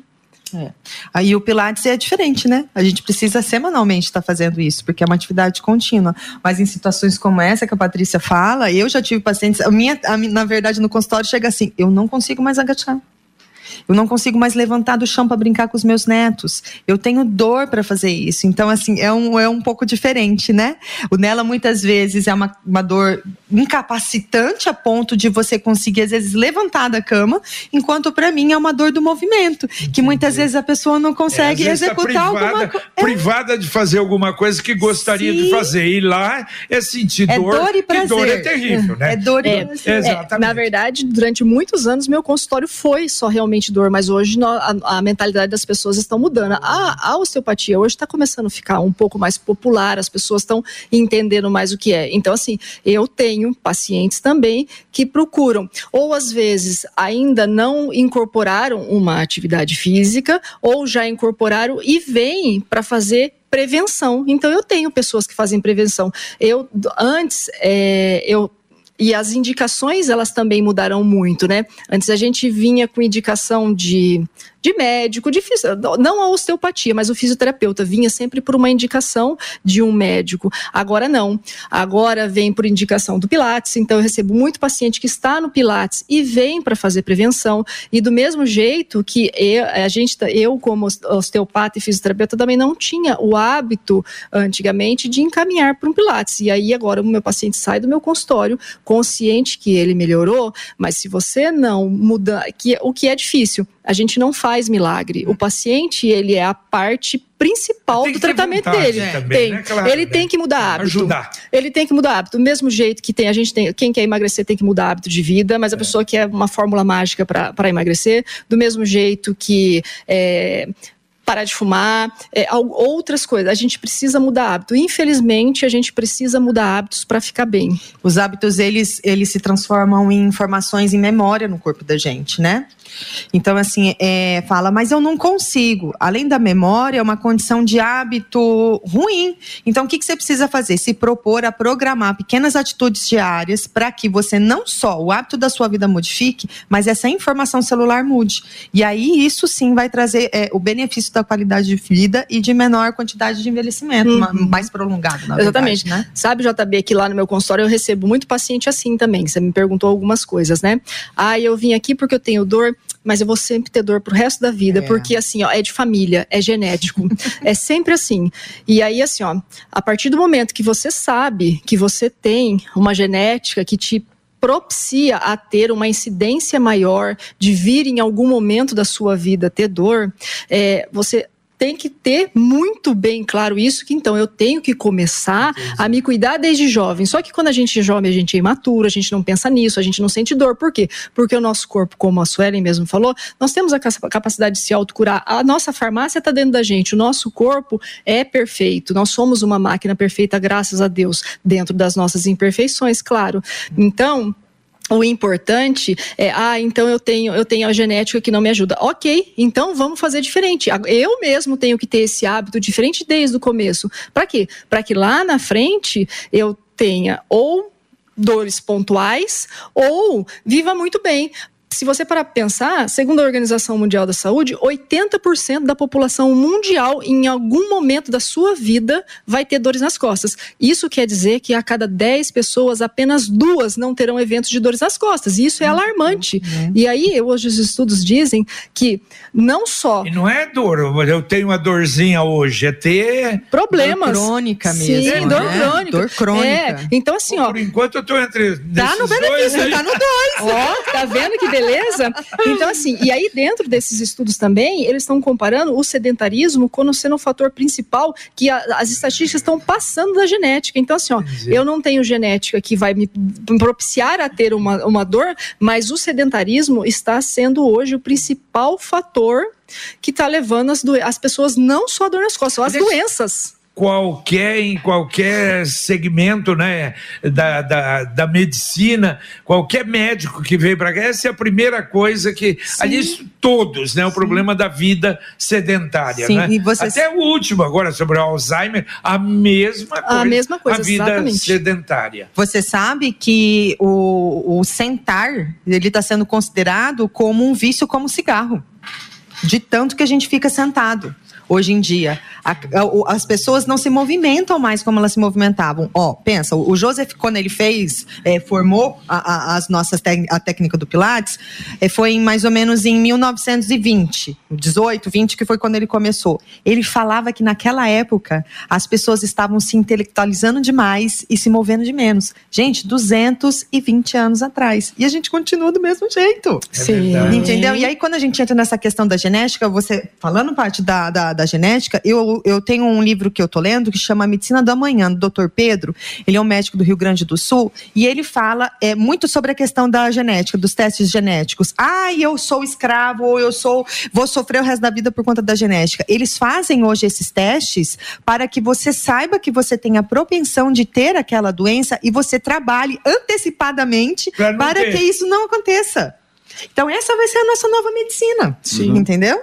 É. Aí o Pilates é diferente, né? A gente precisa semanalmente estar tá fazendo isso, porque é uma atividade contínua. Mas em situações como essa que a Patrícia fala, eu já tive pacientes. A minha, a, na verdade, no consultório chega assim: eu não consigo mais agachar. Eu não consigo mais levantar do chão para brincar com os meus netos. Eu tenho dor para fazer isso. Então, assim, é um, é um pouco diferente, né? O nela, muitas vezes, é uma, uma dor incapacitante a ponto de você conseguir, às vezes, levantar da cama, enquanto para mim é uma dor do movimento, que muitas vezes a pessoa não consegue é, executar tá privada, alguma coisa. É. Privada de fazer alguma coisa que gostaria Sim. de fazer. E lá é sentir é dor. dor e prazer. dor é terrível, né? É dor e é, prazer. Exatamente. na verdade, durante muitos anos, meu consultório foi só realmente mas hoje a, a mentalidade das pessoas estão mudando. A, a osteopatia hoje está começando a ficar um pouco mais popular, as pessoas estão entendendo mais o que é. Então, assim, eu tenho pacientes também que procuram, ou às vezes ainda não incorporaram uma atividade física, ou já incorporaram e vêm para fazer prevenção. Então eu tenho pessoas que fazem prevenção. Eu antes é, eu e as indicações, elas também mudaram muito, né? Antes a gente vinha com indicação de, de médico, de não a osteopatia, mas o fisioterapeuta vinha sempre por uma indicação de um médico. Agora não. Agora vem por indicação do Pilates, então eu recebo muito paciente que está no Pilates e vem para fazer prevenção. E do mesmo jeito que eu, a gente, eu como osteopata e fisioterapeuta também não tinha o hábito antigamente de encaminhar para um Pilates. E aí agora o meu paciente sai do meu consultório consciente que ele melhorou, mas se você não muda, que o que é difícil, a gente não faz milagre. O paciente, ele é a parte principal do tratamento dele. Também, tem. Né? Claro, ele né? tem que mudar hábito. Ajudar. Ele tem que mudar hábito. Do mesmo jeito que tem, a gente tem, quem quer emagrecer tem que mudar hábito de vida, mas a é. pessoa quer uma fórmula mágica para emagrecer. Do mesmo jeito que é, parar de fumar, é, outras coisas. A gente precisa mudar hábito. Infelizmente, a gente precisa mudar hábitos para ficar bem. Os hábitos, eles, eles se transformam em informações em memória no corpo da gente, né? Então, assim, é, fala, mas eu não consigo. Além da memória, é uma condição de hábito ruim. Então, o que, que você precisa fazer? Se propor a programar pequenas atitudes diárias para que você não só o hábito da sua vida modifique, mas essa informação celular mude. E aí, isso sim vai trazer é, o benefício da qualidade de vida e de menor quantidade de envelhecimento, uhum. mais prolongado, na Exatamente. Verdade, né? Sabe, JB, que lá no meu consultório eu recebo muito paciente assim também. Você me perguntou algumas coisas, né? Ah, eu vim aqui porque eu tenho dor mas eu vou sempre ter dor pro resto da vida, é. porque assim, ó, é de família, é genético. é sempre assim. E aí, assim, ó, a partir do momento que você sabe que você tem uma genética que te propicia a ter uma incidência maior de vir em algum momento da sua vida ter dor, é, você tem que ter muito bem claro isso, que então eu tenho que começar a me cuidar desde jovem. Só que quando a gente é jovem, a gente é imaturo, a gente não pensa nisso, a gente não sente dor. Por quê? Porque o nosso corpo, como a Suelen mesmo falou, nós temos a capacidade de se autocurar. A nossa farmácia está dentro da gente, o nosso corpo é perfeito. Nós somos uma máquina perfeita, graças a Deus, dentro das nossas imperfeições, claro. Então, o importante é, ah, então eu tenho, eu tenho a genética que não me ajuda. Ok, então vamos fazer diferente. Eu mesmo tenho que ter esse hábito diferente desde o começo. Para quê? Para que lá na frente eu tenha ou dores pontuais ou viva muito bem se você parar para pensar, segundo a Organização Mundial da Saúde, 80% da população mundial, em algum momento da sua vida, vai ter dores nas costas. Isso quer dizer que a cada 10 pessoas, apenas duas não terão eventos de dores nas costas. E isso é alarmante. Uhum. E aí, hoje, os estudos dizem que não só. E não é dor, eu tenho uma dorzinha hoje, é ter. Problemas. Dor crônica mesmo. Sim, dor né? crônica. Dor crônica. É. Então, assim, ó. Por enquanto, eu estou entre. Tá no benefício, tá no dois. ó, tá vendo que beleza? Então, assim, e aí dentro desses estudos também, eles estão comparando o sedentarismo como sendo o fator principal que a, as estatísticas estão passando da genética. Então, assim, ó, eu não tenho genética que vai me propiciar a ter uma, uma dor, mas o sedentarismo está sendo hoje o principal fator que está levando as, as pessoas não só a dor nas costas, as doenças qualquer em qualquer segmento né, da, da, da medicina, qualquer médico que veio para cá, essa é a primeira coisa que. Sim. Aliás, todos, né? O Sim. problema da vida sedentária. Sim, né? E você... Até o último, agora, sobre o Alzheimer, a mesma coisa. A mesma coisa, a vida exatamente. sedentária. Você sabe que o, o sentar ele está sendo considerado como um vício como cigarro. De tanto que a gente fica sentado hoje em dia. A, a, as pessoas não se movimentam mais como elas se movimentavam. Ó, pensa, o Joseph, quando ele fez, é, formou a, as nossas a técnica do Pilates, é, foi em mais ou menos em 1920, 18, 20, que foi quando ele começou. Ele falava que naquela época as pessoas estavam se intelectualizando demais e se movendo de menos. Gente, 220 anos atrás. E a gente continua do mesmo jeito. É Sim. Entendeu? E aí, quando a gente entra nessa questão da genética, você, falando parte da, da da genética, eu, eu tenho um livro que eu tô lendo que chama Medicina do Amanhã, do Dr. Pedro. Ele é um médico do Rio Grande do Sul e ele fala é, muito sobre a questão da genética, dos testes genéticos. Ah, eu sou escravo ou eu sou vou sofrer o resto da vida por conta da genética. Eles fazem hoje esses testes para que você saiba que você tem a propensão de ter aquela doença e você trabalhe antecipadamente para que isso não aconteça. Então essa vai ser a nossa nova medicina. Sim. Entendeu?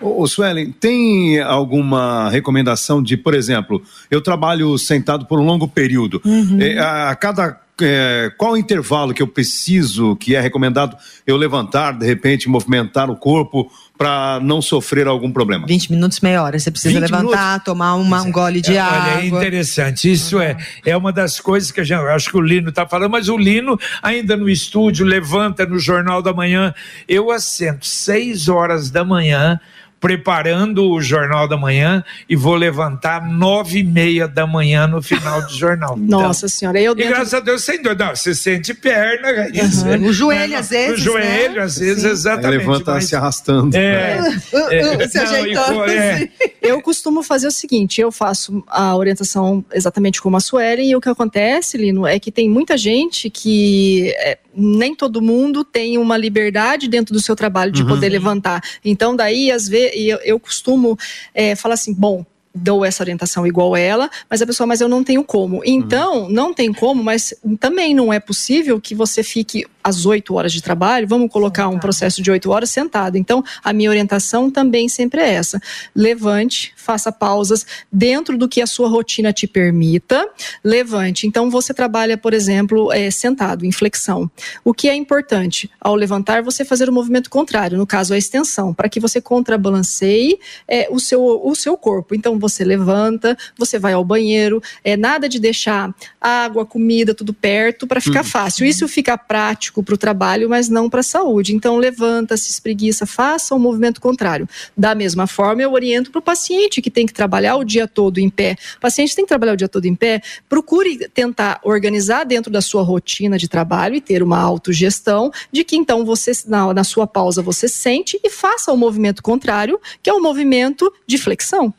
Ô, Suelen, tem alguma recomendação de, por exemplo, eu trabalho sentado por um longo período. Uhum. É, a cada é, qual intervalo que eu preciso, que é recomendado eu levantar, de repente, movimentar o corpo para não sofrer algum problema? 20 minutos, meia hora. Você precisa levantar, minutos? tomar uma, um gole de é, água. Olha, é interessante. Isso é, é uma das coisas que a gente, acho que o Lino está falando, mas o Lino, ainda no estúdio, levanta no Jornal da Manhã. Eu assento seis horas da manhã preparando o Jornal da Manhã e vou levantar nove e meia da manhã no final do jornal. Nossa então, senhora, eu dentro... E graças a Deus sem dor. Não, você sente perna, isso, uhum. o joelho às vezes, O joelho né? às vezes, Sim. exatamente. Aí levanta mas... se arrastando. É, é, é, se ajeitando. É. Eu costumo fazer o seguinte, eu faço a orientação exatamente como a Suelen e o que acontece, Lino, é que tem muita gente que é, nem todo mundo tem uma liberdade dentro do seu trabalho de uhum. poder levantar. Então, daí, às vezes, eu, eu costumo é, falar assim: bom, dou essa orientação igual ela, mas a pessoa, mas eu não tenho como. Então, uhum. não tem como, mas também não é possível que você fique às oito horas de trabalho, vamos colocar um processo de oito horas sentado. Então, a minha orientação também sempre é essa: levante, faça pausas dentro do que a sua rotina te permita, levante. Então, você trabalha, por exemplo, é, sentado, em flexão. O que é importante? Ao levantar, você fazer o movimento contrário, no caso, a extensão, para que você contrabalanceie é, o, seu, o seu corpo. Então, você levanta, você vai ao banheiro, é nada de deixar água, comida, tudo perto para ficar uhum. fácil. Isso fica prático para o trabalho, mas não para a saúde. Então, levanta, se espreguiça, faça o um movimento contrário. Da mesma forma, eu oriento para o paciente que tem que trabalhar o dia todo em pé. O paciente tem que trabalhar o dia todo em pé, procure tentar organizar dentro da sua rotina de trabalho e ter uma autogestão de que então você, na, na sua pausa, você sente e faça o movimento contrário, que é o movimento de flexão.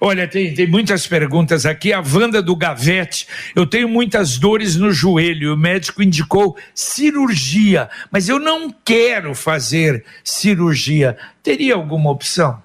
Olha, tem, tem muitas perguntas aqui. A Wanda do Gavete, eu tenho muitas dores no joelho. O médico indicou cirurgia, mas eu não quero fazer cirurgia. Teria alguma opção?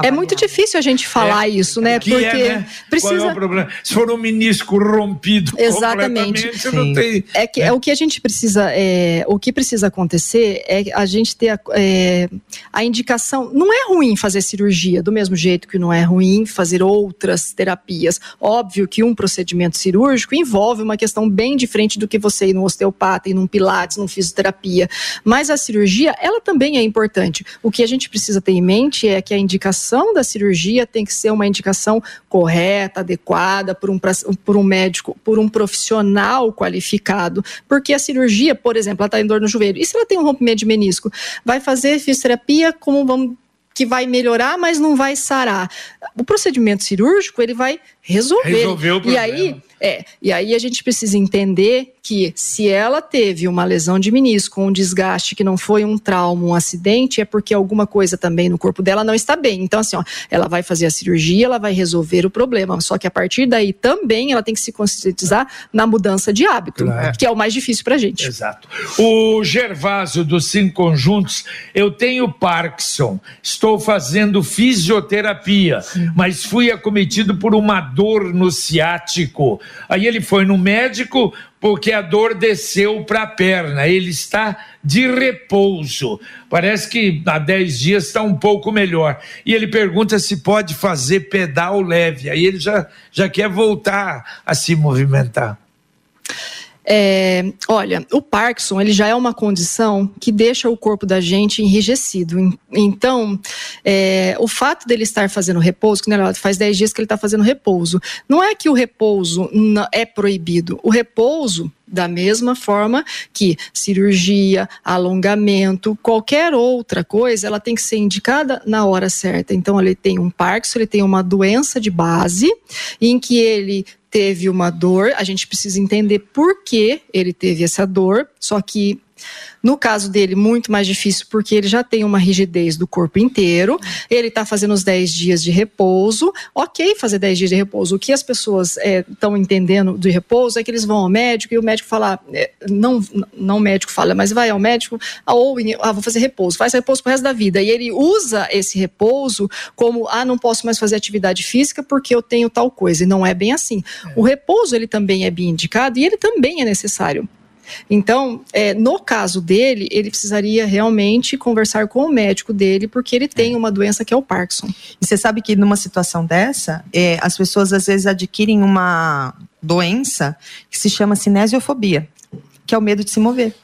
É muito difícil a gente falar é, isso, né? Porque é, né? precisa. Qual é o problema? Se for um menisco rompido, exatamente. Não tem, é que é. é. o que a gente precisa, é, o que precisa acontecer é a gente ter a, é, a indicação. Não é ruim fazer cirurgia, do mesmo jeito que não é ruim fazer outras terapias. Óbvio que um procedimento cirúrgico envolve uma questão bem diferente do que você ir no osteopata, ir num pilates, num fisioterapia. Mas a cirurgia, ela também é importante. O que a gente precisa ter em mente é que a indicação indicação da cirurgia tem que ser uma indicação correta, adequada por um, por um médico, por um profissional qualificado, porque a cirurgia, por exemplo, ela está em dor no joelho, e se ela tem um rompimento de menisco, vai fazer fisioterapia como vamos que vai melhorar, mas não vai sarar. O procedimento cirúrgico, ele vai resolver. Resolver o problema. E aí, é, e aí a gente precisa entender que se ela teve uma lesão de menisco, um desgaste que não foi um trauma, um acidente, é porque alguma coisa também no corpo dela não está bem. Então, assim, ó, ela vai fazer a cirurgia, ela vai resolver o problema. Só que a partir daí também ela tem que se conscientizar na mudança de hábito, claro. que é o mais difícil pra gente. Exato. O Gervásio dos Cinco Conjuntos, eu tenho Parkinson, estou fazendo fisioterapia, mas fui acometido por uma dor no ciático. Aí ele foi no médico porque a dor desceu para a perna. Ele está de repouso. Parece que há 10 dias está um pouco melhor. E ele pergunta se pode fazer pedal leve. Aí ele já, já quer voltar a se movimentar. É, olha, o Parkinson ele já é uma condição que deixa o corpo da gente enrijecido. Então, é, o fato dele estar fazendo repouso, que né, faz 10 dias que ele está fazendo repouso, não é que o repouso é proibido. O repouso da mesma forma que cirurgia, alongamento, qualquer outra coisa, ela tem que ser indicada na hora certa. Então, ele tem um Parkinson, ele tem uma doença de base, em que ele teve uma dor, a gente precisa entender por que ele teve essa dor, só que no caso dele, muito mais difícil, porque ele já tem uma rigidez do corpo inteiro, ele está fazendo os 10 dias de repouso. Ok, fazer 10 dias de repouso. O que as pessoas estão é, entendendo de repouso é que eles vão ao médico e o médico fala, é, não, não o médico fala, mas vai ao médico, ah, ou ah, vou fazer repouso, faz repouso pro resto da vida. E ele usa esse repouso como, ah, não posso mais fazer atividade física porque eu tenho tal coisa. E não é bem assim. É. O repouso, ele também é bem indicado e ele também é necessário. Então, é, no caso dele, ele precisaria realmente conversar com o médico dele, porque ele tem é. uma doença que é o Parkinson. E você sabe que numa situação dessa, é, as pessoas às vezes adquirem uma doença que se chama cinesiofobia, que é o medo de se mover.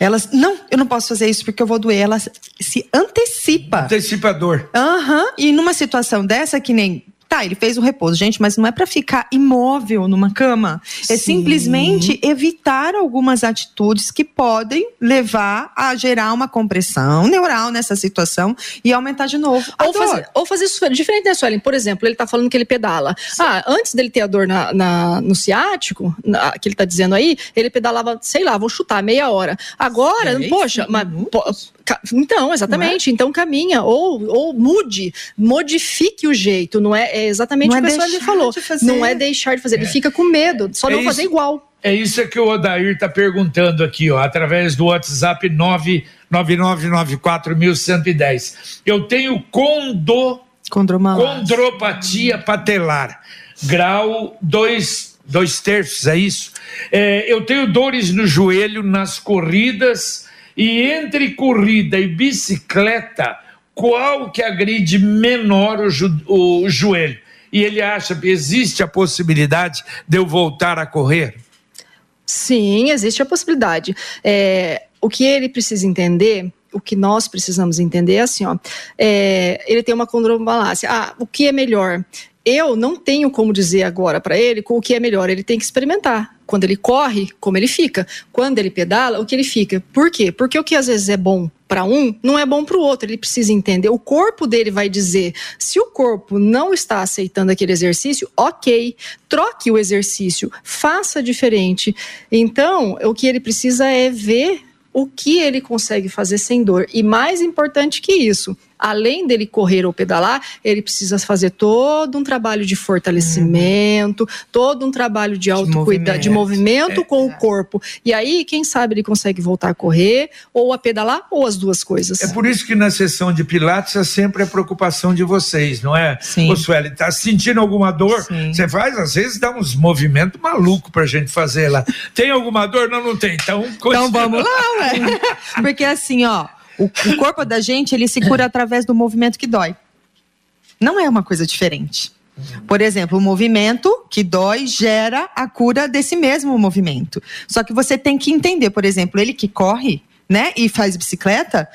Elas, não, eu não posso fazer isso porque eu vou doer. Ela se antecipa. Antecipador. Aham. Uhum. E numa situação dessa, que nem Tá, ele fez um repouso, gente, mas não é para ficar imóvel numa cama. É Sim. É simplesmente evitar algumas atitudes que podem levar a gerar uma compressão neural nessa situação e aumentar de novo. Ou fazer, ou fazer isso diferente, né, Suelen? Por exemplo, ele está falando que ele pedala. Sim. Ah, antes dele ter a dor na, na no ciático, na, que ele está dizendo aí, ele pedalava, sei lá, vou chutar, meia hora. Agora, Sei, poxa, mas, então, exatamente. É? Então caminha ou, ou mude, modifique o jeito. Não é, é exatamente não o que é a pessoa falou. Não é deixar de fazer. É. Ele fica com medo, só é não isso, fazer igual. É isso que o Odair está perguntando aqui, ó, através do WhatsApp 999941110. Eu tenho condo, condropatia patelar, grau 2 dois terços, é isso? É, eu tenho dores no joelho nas corridas e entre corrida e bicicleta, qual que agride menor o, jo o joelho? E ele acha que existe a possibilidade de eu voltar a correr? Sim, existe a possibilidade. É, o que ele precisa entender o que nós precisamos entender é assim, ó, é, ele tem uma condromalácia. Ah, o que é melhor? Eu não tenho como dizer agora para ele o que é melhor, ele tem que experimentar. Quando ele corre, como ele fica. Quando ele pedala, o que ele fica. Por quê? Porque o que às vezes é bom para um, não é bom para o outro. Ele precisa entender. O corpo dele vai dizer. Se o corpo não está aceitando aquele exercício, ok, troque o exercício, faça diferente. Então, o que ele precisa é ver o que ele consegue fazer sem dor. E mais importante que isso, além dele correr ou pedalar, ele precisa fazer todo um trabalho de fortalecimento, uhum. todo um trabalho de autocuidado, de movimento, é, com é. o corpo. E aí, quem sabe ele consegue voltar a correr, ou a pedalar, ou as duas coisas. É por isso que na sessão de Pilates é sempre a preocupação de vocês, não é? Sim. Ô, Sueli, tá sentindo alguma dor? Sim. Você faz, às vezes, dá uns movimentos malucos pra gente fazer lá. Tem alguma dor? Não, não tem. Então, continua. então vamos lá, ué. Porque assim, ó, o, o corpo da gente, ele se cura através do movimento que dói. Não é uma coisa diferente. Por exemplo, o movimento que dói gera a cura desse mesmo movimento. Só que você tem que entender, por exemplo, ele que corre, né, e faz bicicleta,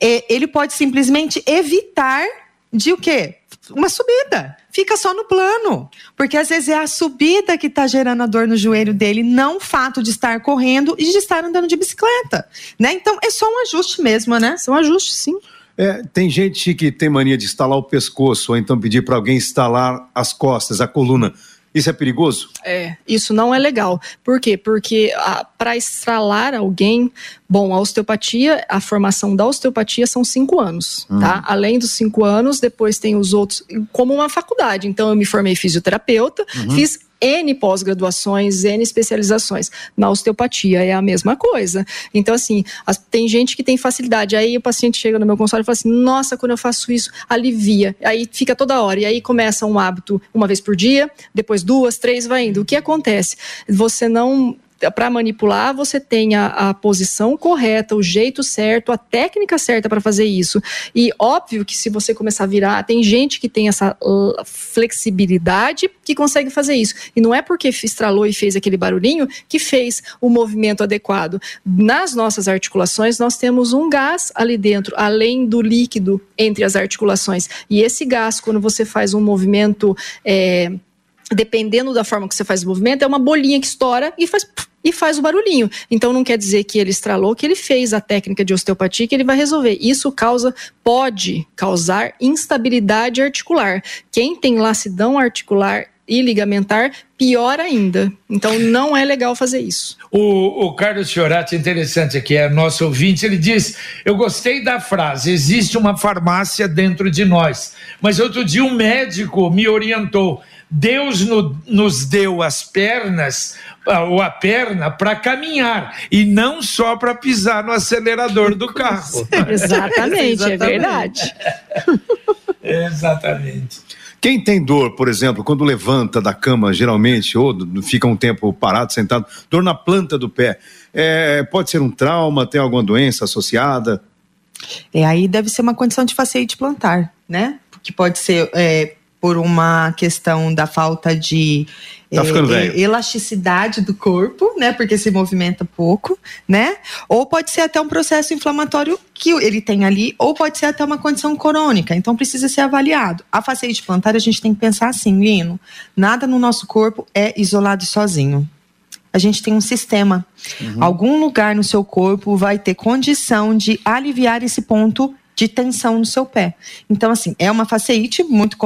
ele pode simplesmente evitar de o quê? Uma subida. Fica só no plano. Porque às vezes é a subida que está gerando a dor no joelho dele, não o fato de estar correndo e de estar andando de bicicleta. Né? Então é só um ajuste mesmo, né? São ajustes, sim. É, tem gente que tem mania de instalar o pescoço, ou então pedir para alguém instalar as costas, a coluna. Isso é perigoso? É, isso não é legal. Por quê? Porque para estralar alguém, bom, a osteopatia, a formação da osteopatia são cinco anos, uhum. tá? Além dos cinco anos, depois tem os outros, como uma faculdade. Então, eu me formei fisioterapeuta, uhum. fiz N pós-graduações, N especializações. Na osteopatia é a mesma coisa. Então, assim, as, tem gente que tem facilidade. Aí o paciente chega no meu consultório e fala assim: nossa, quando eu faço isso, alivia. Aí fica toda hora. E aí começa um hábito uma vez por dia, depois duas, três, vai indo. O que acontece? Você não para manipular, você tem a, a, posição correta, o jeito certo, a técnica certa para fazer isso. E óbvio que se você começar a virar, tem gente que tem essa flexibilidade que consegue fazer isso. E não é porque estralou e fez aquele barulhinho que fez o movimento adequado. Nas nossas articulações, nós temos um gás ali dentro, além do líquido entre as articulações. E esse gás, quando você faz um movimento. É, dependendo da forma que você faz o movimento, é uma bolinha que estoura e faz e faz o barulhinho. Então não quer dizer que ele estralou, que ele fez a técnica de osteopatia que ele vai resolver. Isso causa pode causar instabilidade articular. Quem tem lacidão articular e ligamentar, pior ainda. Então não é legal fazer isso. O, o Carlos Fiorati, interessante aqui, é nosso ouvinte, ele diz: Eu gostei da frase, existe uma farmácia dentro de nós. Mas outro dia um médico me orientou. Deus no, nos deu as pernas ou a perna para caminhar e não só para pisar no acelerador do carro. Exatamente, é verdade. Exatamente. Quem tem dor, por exemplo, quando levanta da cama, geralmente, ou fica um tempo parado, sentado, dor na planta do pé, é, pode ser um trauma, tem alguma doença associada? É, aí deve ser uma condição de faceite plantar, né? Que pode ser é, por uma questão da falta de Tá é, elasticidade do corpo, né? Porque se movimenta pouco, né? Ou pode ser até um processo inflamatório que ele tem ali, ou pode ser até uma condição crônica. Então precisa ser avaliado. A faceite plantar a gente tem que pensar assim, Lino. Nada no nosso corpo é isolado e sozinho a gente tem um sistema. Uhum. Algum lugar no seu corpo vai ter condição de aliviar esse ponto de tensão no seu pé. Então, assim, é uma faceite, muito,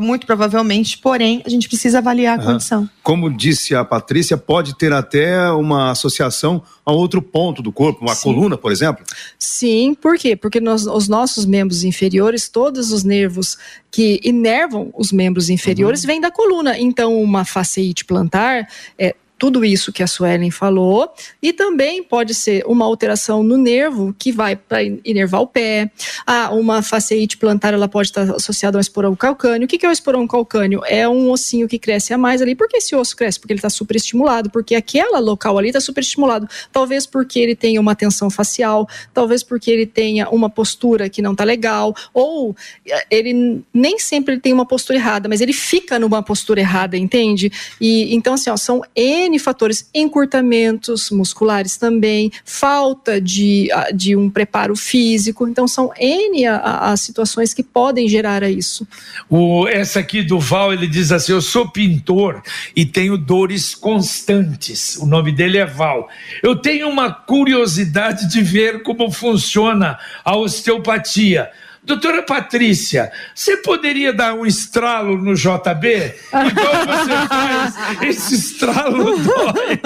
muito provavelmente, porém, a gente precisa avaliar a uhum. condição. Como disse a Patrícia, pode ter até uma associação a outro ponto do corpo, uma Sim. coluna, por exemplo? Sim, por quê? Porque nós, os nossos membros inferiores, todos os nervos que inervam os membros inferiores, uhum. vêm da coluna. Então, uma faceite plantar é, tudo isso que a Suelen falou, e também pode ser uma alteração no nervo que vai para inervar o pé. Ah, uma faceite plantar ela pode estar associada a um esporão calcâneo. O que é o esporão calcâneo? É um ossinho que cresce a mais ali. Por que esse osso cresce? Porque ele está superestimulado, porque aquela local ali está superestimulado. Talvez porque ele tenha uma tensão facial, talvez porque ele tenha uma postura que não está legal, ou eh, ele nem sempre ele tem uma postura errada, mas ele fica numa postura errada, entende? E então assim, ó, são N N fatores, encurtamentos musculares também, falta de, de um preparo físico. Então, são N as situações que podem gerar isso. O, essa aqui do Val, ele diz assim: Eu sou pintor e tenho dores constantes. O nome dele é Val. Eu tenho uma curiosidade de ver como funciona a osteopatia. Doutora Patrícia, você poderia dar um estralo no JB? Igual você faz, esse estralo dói.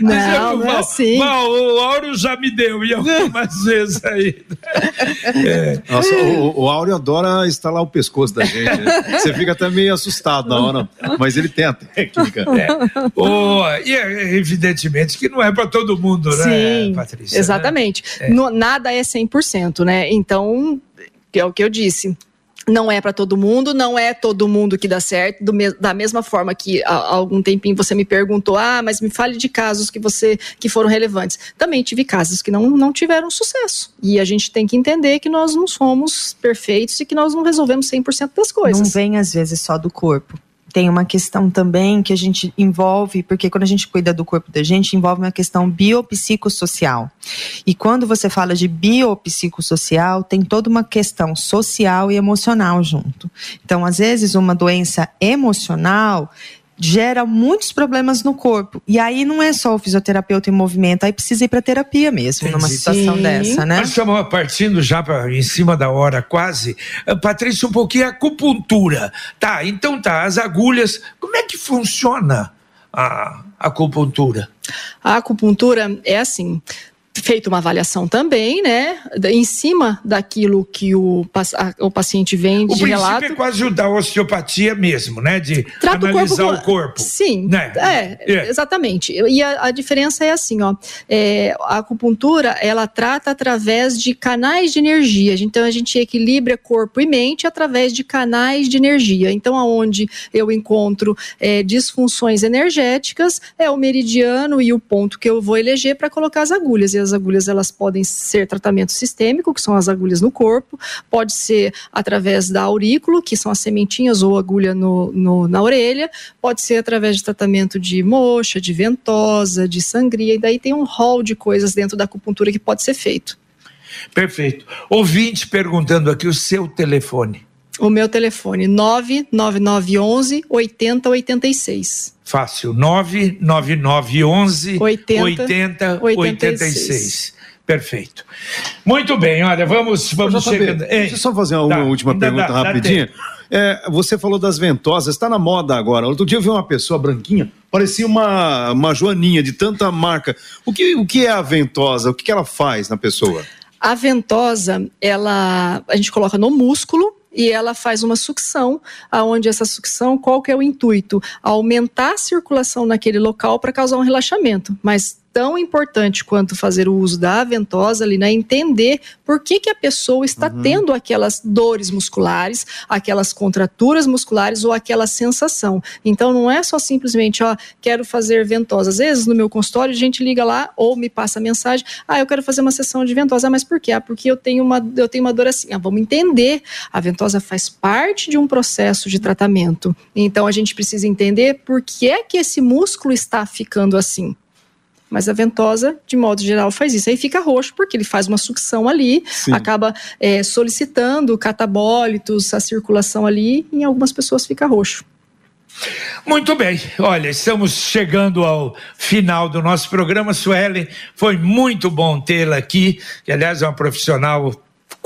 Não, não é assim. Mal, o Áureo já me deu e algumas vezes aí. É. Nossa, o, o Áureo adora estalar o pescoço da gente. Né? Você fica até meio assustado na hora, mas ele tem a técnica. É. Oh, e é, evidentemente que não é para todo mundo, né, Sim, Patrícia? Exatamente. Né? No, nada é 100%, né? Então, que é o que eu disse não é para todo mundo, não é todo mundo que dá certo. Me da mesma forma que há, há, algum tempinho você me perguntou, ah, mas me fale de casos que você que foram relevantes. Também tive casos que não, não tiveram sucesso. E a gente tem que entender que nós não somos perfeitos e que nós não resolvemos 100% das coisas. Não vem às vezes só do corpo tem uma questão também que a gente envolve, porque quando a gente cuida do corpo da gente, envolve uma questão biopsicossocial. E quando você fala de biopsicossocial, tem toda uma questão social e emocional junto. Então, às vezes, uma doença emocional gera muitos problemas no corpo. E aí não é só o fisioterapeuta em movimento, aí precisa ir para terapia mesmo, Entendi. numa situação Sim. dessa, né? Nós estamos partindo já pra, em cima da hora quase. Uh, Patrícia, um pouquinho a acupuntura. Tá, então tá, as agulhas, como é que funciona a acupuntura? A acupuntura é assim, feito uma avaliação também, né, em cima daquilo que o, o paciente vem de o relato. é quase o da osteopatia mesmo, né, de Trata analisar o corpo. O corpo sim, né? é, é, exatamente. E a, a, diferença é assim, ó, é, a acupuntura ela trata através de canais de energia. Então a gente equilibra corpo e mente através de canais de energia. Então aonde eu encontro é, disfunções energéticas é o meridiano e o ponto que eu vou eleger para colocar as agulhas. E as agulhas elas podem ser tratamento sistêmico, que são as agulhas no corpo, pode ser através da aurículo, que são as sementinhas ou agulha no, no, na orelha, pode ser através de tratamento de moxa, de ventosa, de sangria, e daí tem um rol de coisas dentro da acupuntura que pode ser feito. Perfeito. Ouvinte perguntando aqui o seu telefone. O meu telefone, 99911 8086. Fácil, 99911 80, 86. Perfeito. Muito bem, olha, vamos, vamos chegando. Deixa eu só fazer uma tá, última pergunta dá, rapidinha. É, você falou das ventosas, está na moda agora. Outro dia eu vi uma pessoa branquinha, parecia uma, uma joaninha de tanta marca. O que, o que é a ventosa? O que, que ela faz na pessoa? A ventosa, ela a gente coloca no músculo e ela faz uma sucção, aonde essa sucção, qual que é o intuito? Aumentar a circulação naquele local para causar um relaxamento, mas tão importante quanto fazer o uso da ventosa ali, né? Entender por que, que a pessoa está uhum. tendo aquelas dores musculares, aquelas contraturas musculares ou aquela sensação. Então não é só simplesmente, ó, quero fazer ventosa. Às vezes no meu consultório a gente liga lá ou me passa mensagem, ah, eu quero fazer uma sessão de ventosa, mas por quê? Ah, porque eu tenho uma, eu tenho uma dor assim. Ah, vamos entender. A ventosa faz parte de um processo de tratamento. Então a gente precisa entender por que é que esse músculo está ficando assim. Mas a ventosa, de modo geral, faz isso. Aí fica roxo, porque ele faz uma sucção ali, Sim. acaba é, solicitando catabólitos, a circulação ali, e em algumas pessoas fica roxo. Muito bem, olha, estamos chegando ao final do nosso programa. Suelen, foi muito bom tê-la aqui, que aliás é uma profissional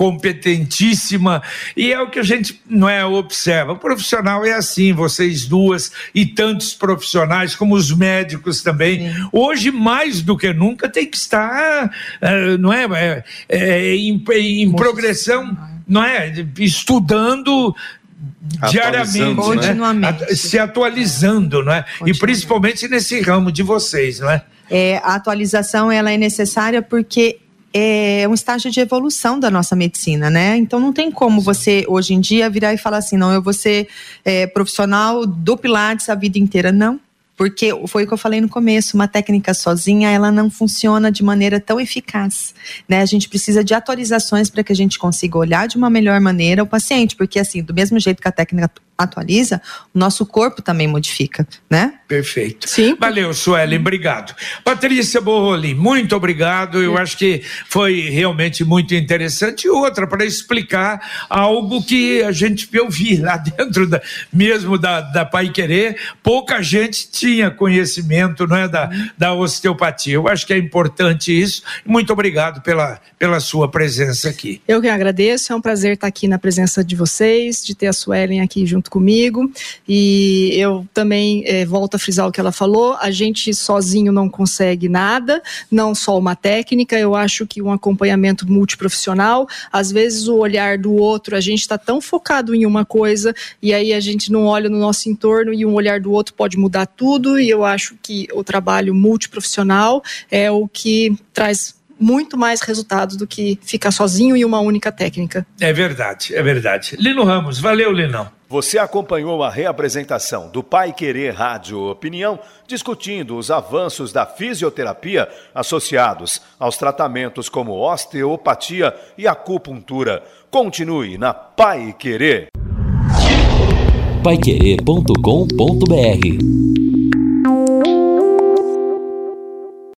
competentíssima e é o que a gente não é observa. O profissional é assim, vocês duas e tantos profissionais como os médicos também. Sim. Hoje mais do que nunca tem que estar, uh, não é, é, é em, em progressão, não é, estudando diariamente, continuamente, né? se atualizando, não é? E principalmente nesse ramo de vocês, não é? É, a atualização ela é necessária porque é um estágio de evolução da nossa medicina, né? Então não tem como você hoje em dia virar e falar assim, não, eu vou ser é, profissional do Pilates a vida inteira. Não, porque foi o que eu falei no começo, uma técnica sozinha ela não funciona de maneira tão eficaz, né? A gente precisa de atualizações para que a gente consiga olhar de uma melhor maneira o paciente, porque assim, do mesmo jeito que a técnica atualiza, o nosso corpo também modifica, né? Perfeito. Sim. Valeu, Sueli, obrigado. Patrícia Borroli, muito obrigado. Eu acho que foi realmente muito interessante. E outra, para explicar algo que a gente ouvi lá dentro da, mesmo da, da Pai Querer, pouca gente tinha conhecimento não é, da, da osteopatia. Eu acho que é importante isso. Muito obrigado pela, pela sua presença aqui. Eu que agradeço, é um prazer estar aqui na presença de vocês, de ter a Suelen aqui junto comigo. E eu também é, volto a frisar o que ela falou: a gente sozinho não consegue nada, não só uma técnica. Eu acho que um acompanhamento multiprofissional, às vezes o olhar do outro, a gente está tão focado em uma coisa e aí a gente não olha no nosso entorno e um olhar do outro pode mudar tudo. E eu acho que o trabalho multiprofissional é o que traz muito mais resultados do que ficar sozinho em uma única técnica. É verdade, é verdade. Lino Ramos, valeu, Linão. Você acompanhou a reapresentação do Pai Querer Rádio Opinião, discutindo os avanços da fisioterapia associados aos tratamentos como osteopatia e acupuntura. Continue na Pai Querer. Paiquerê.com.br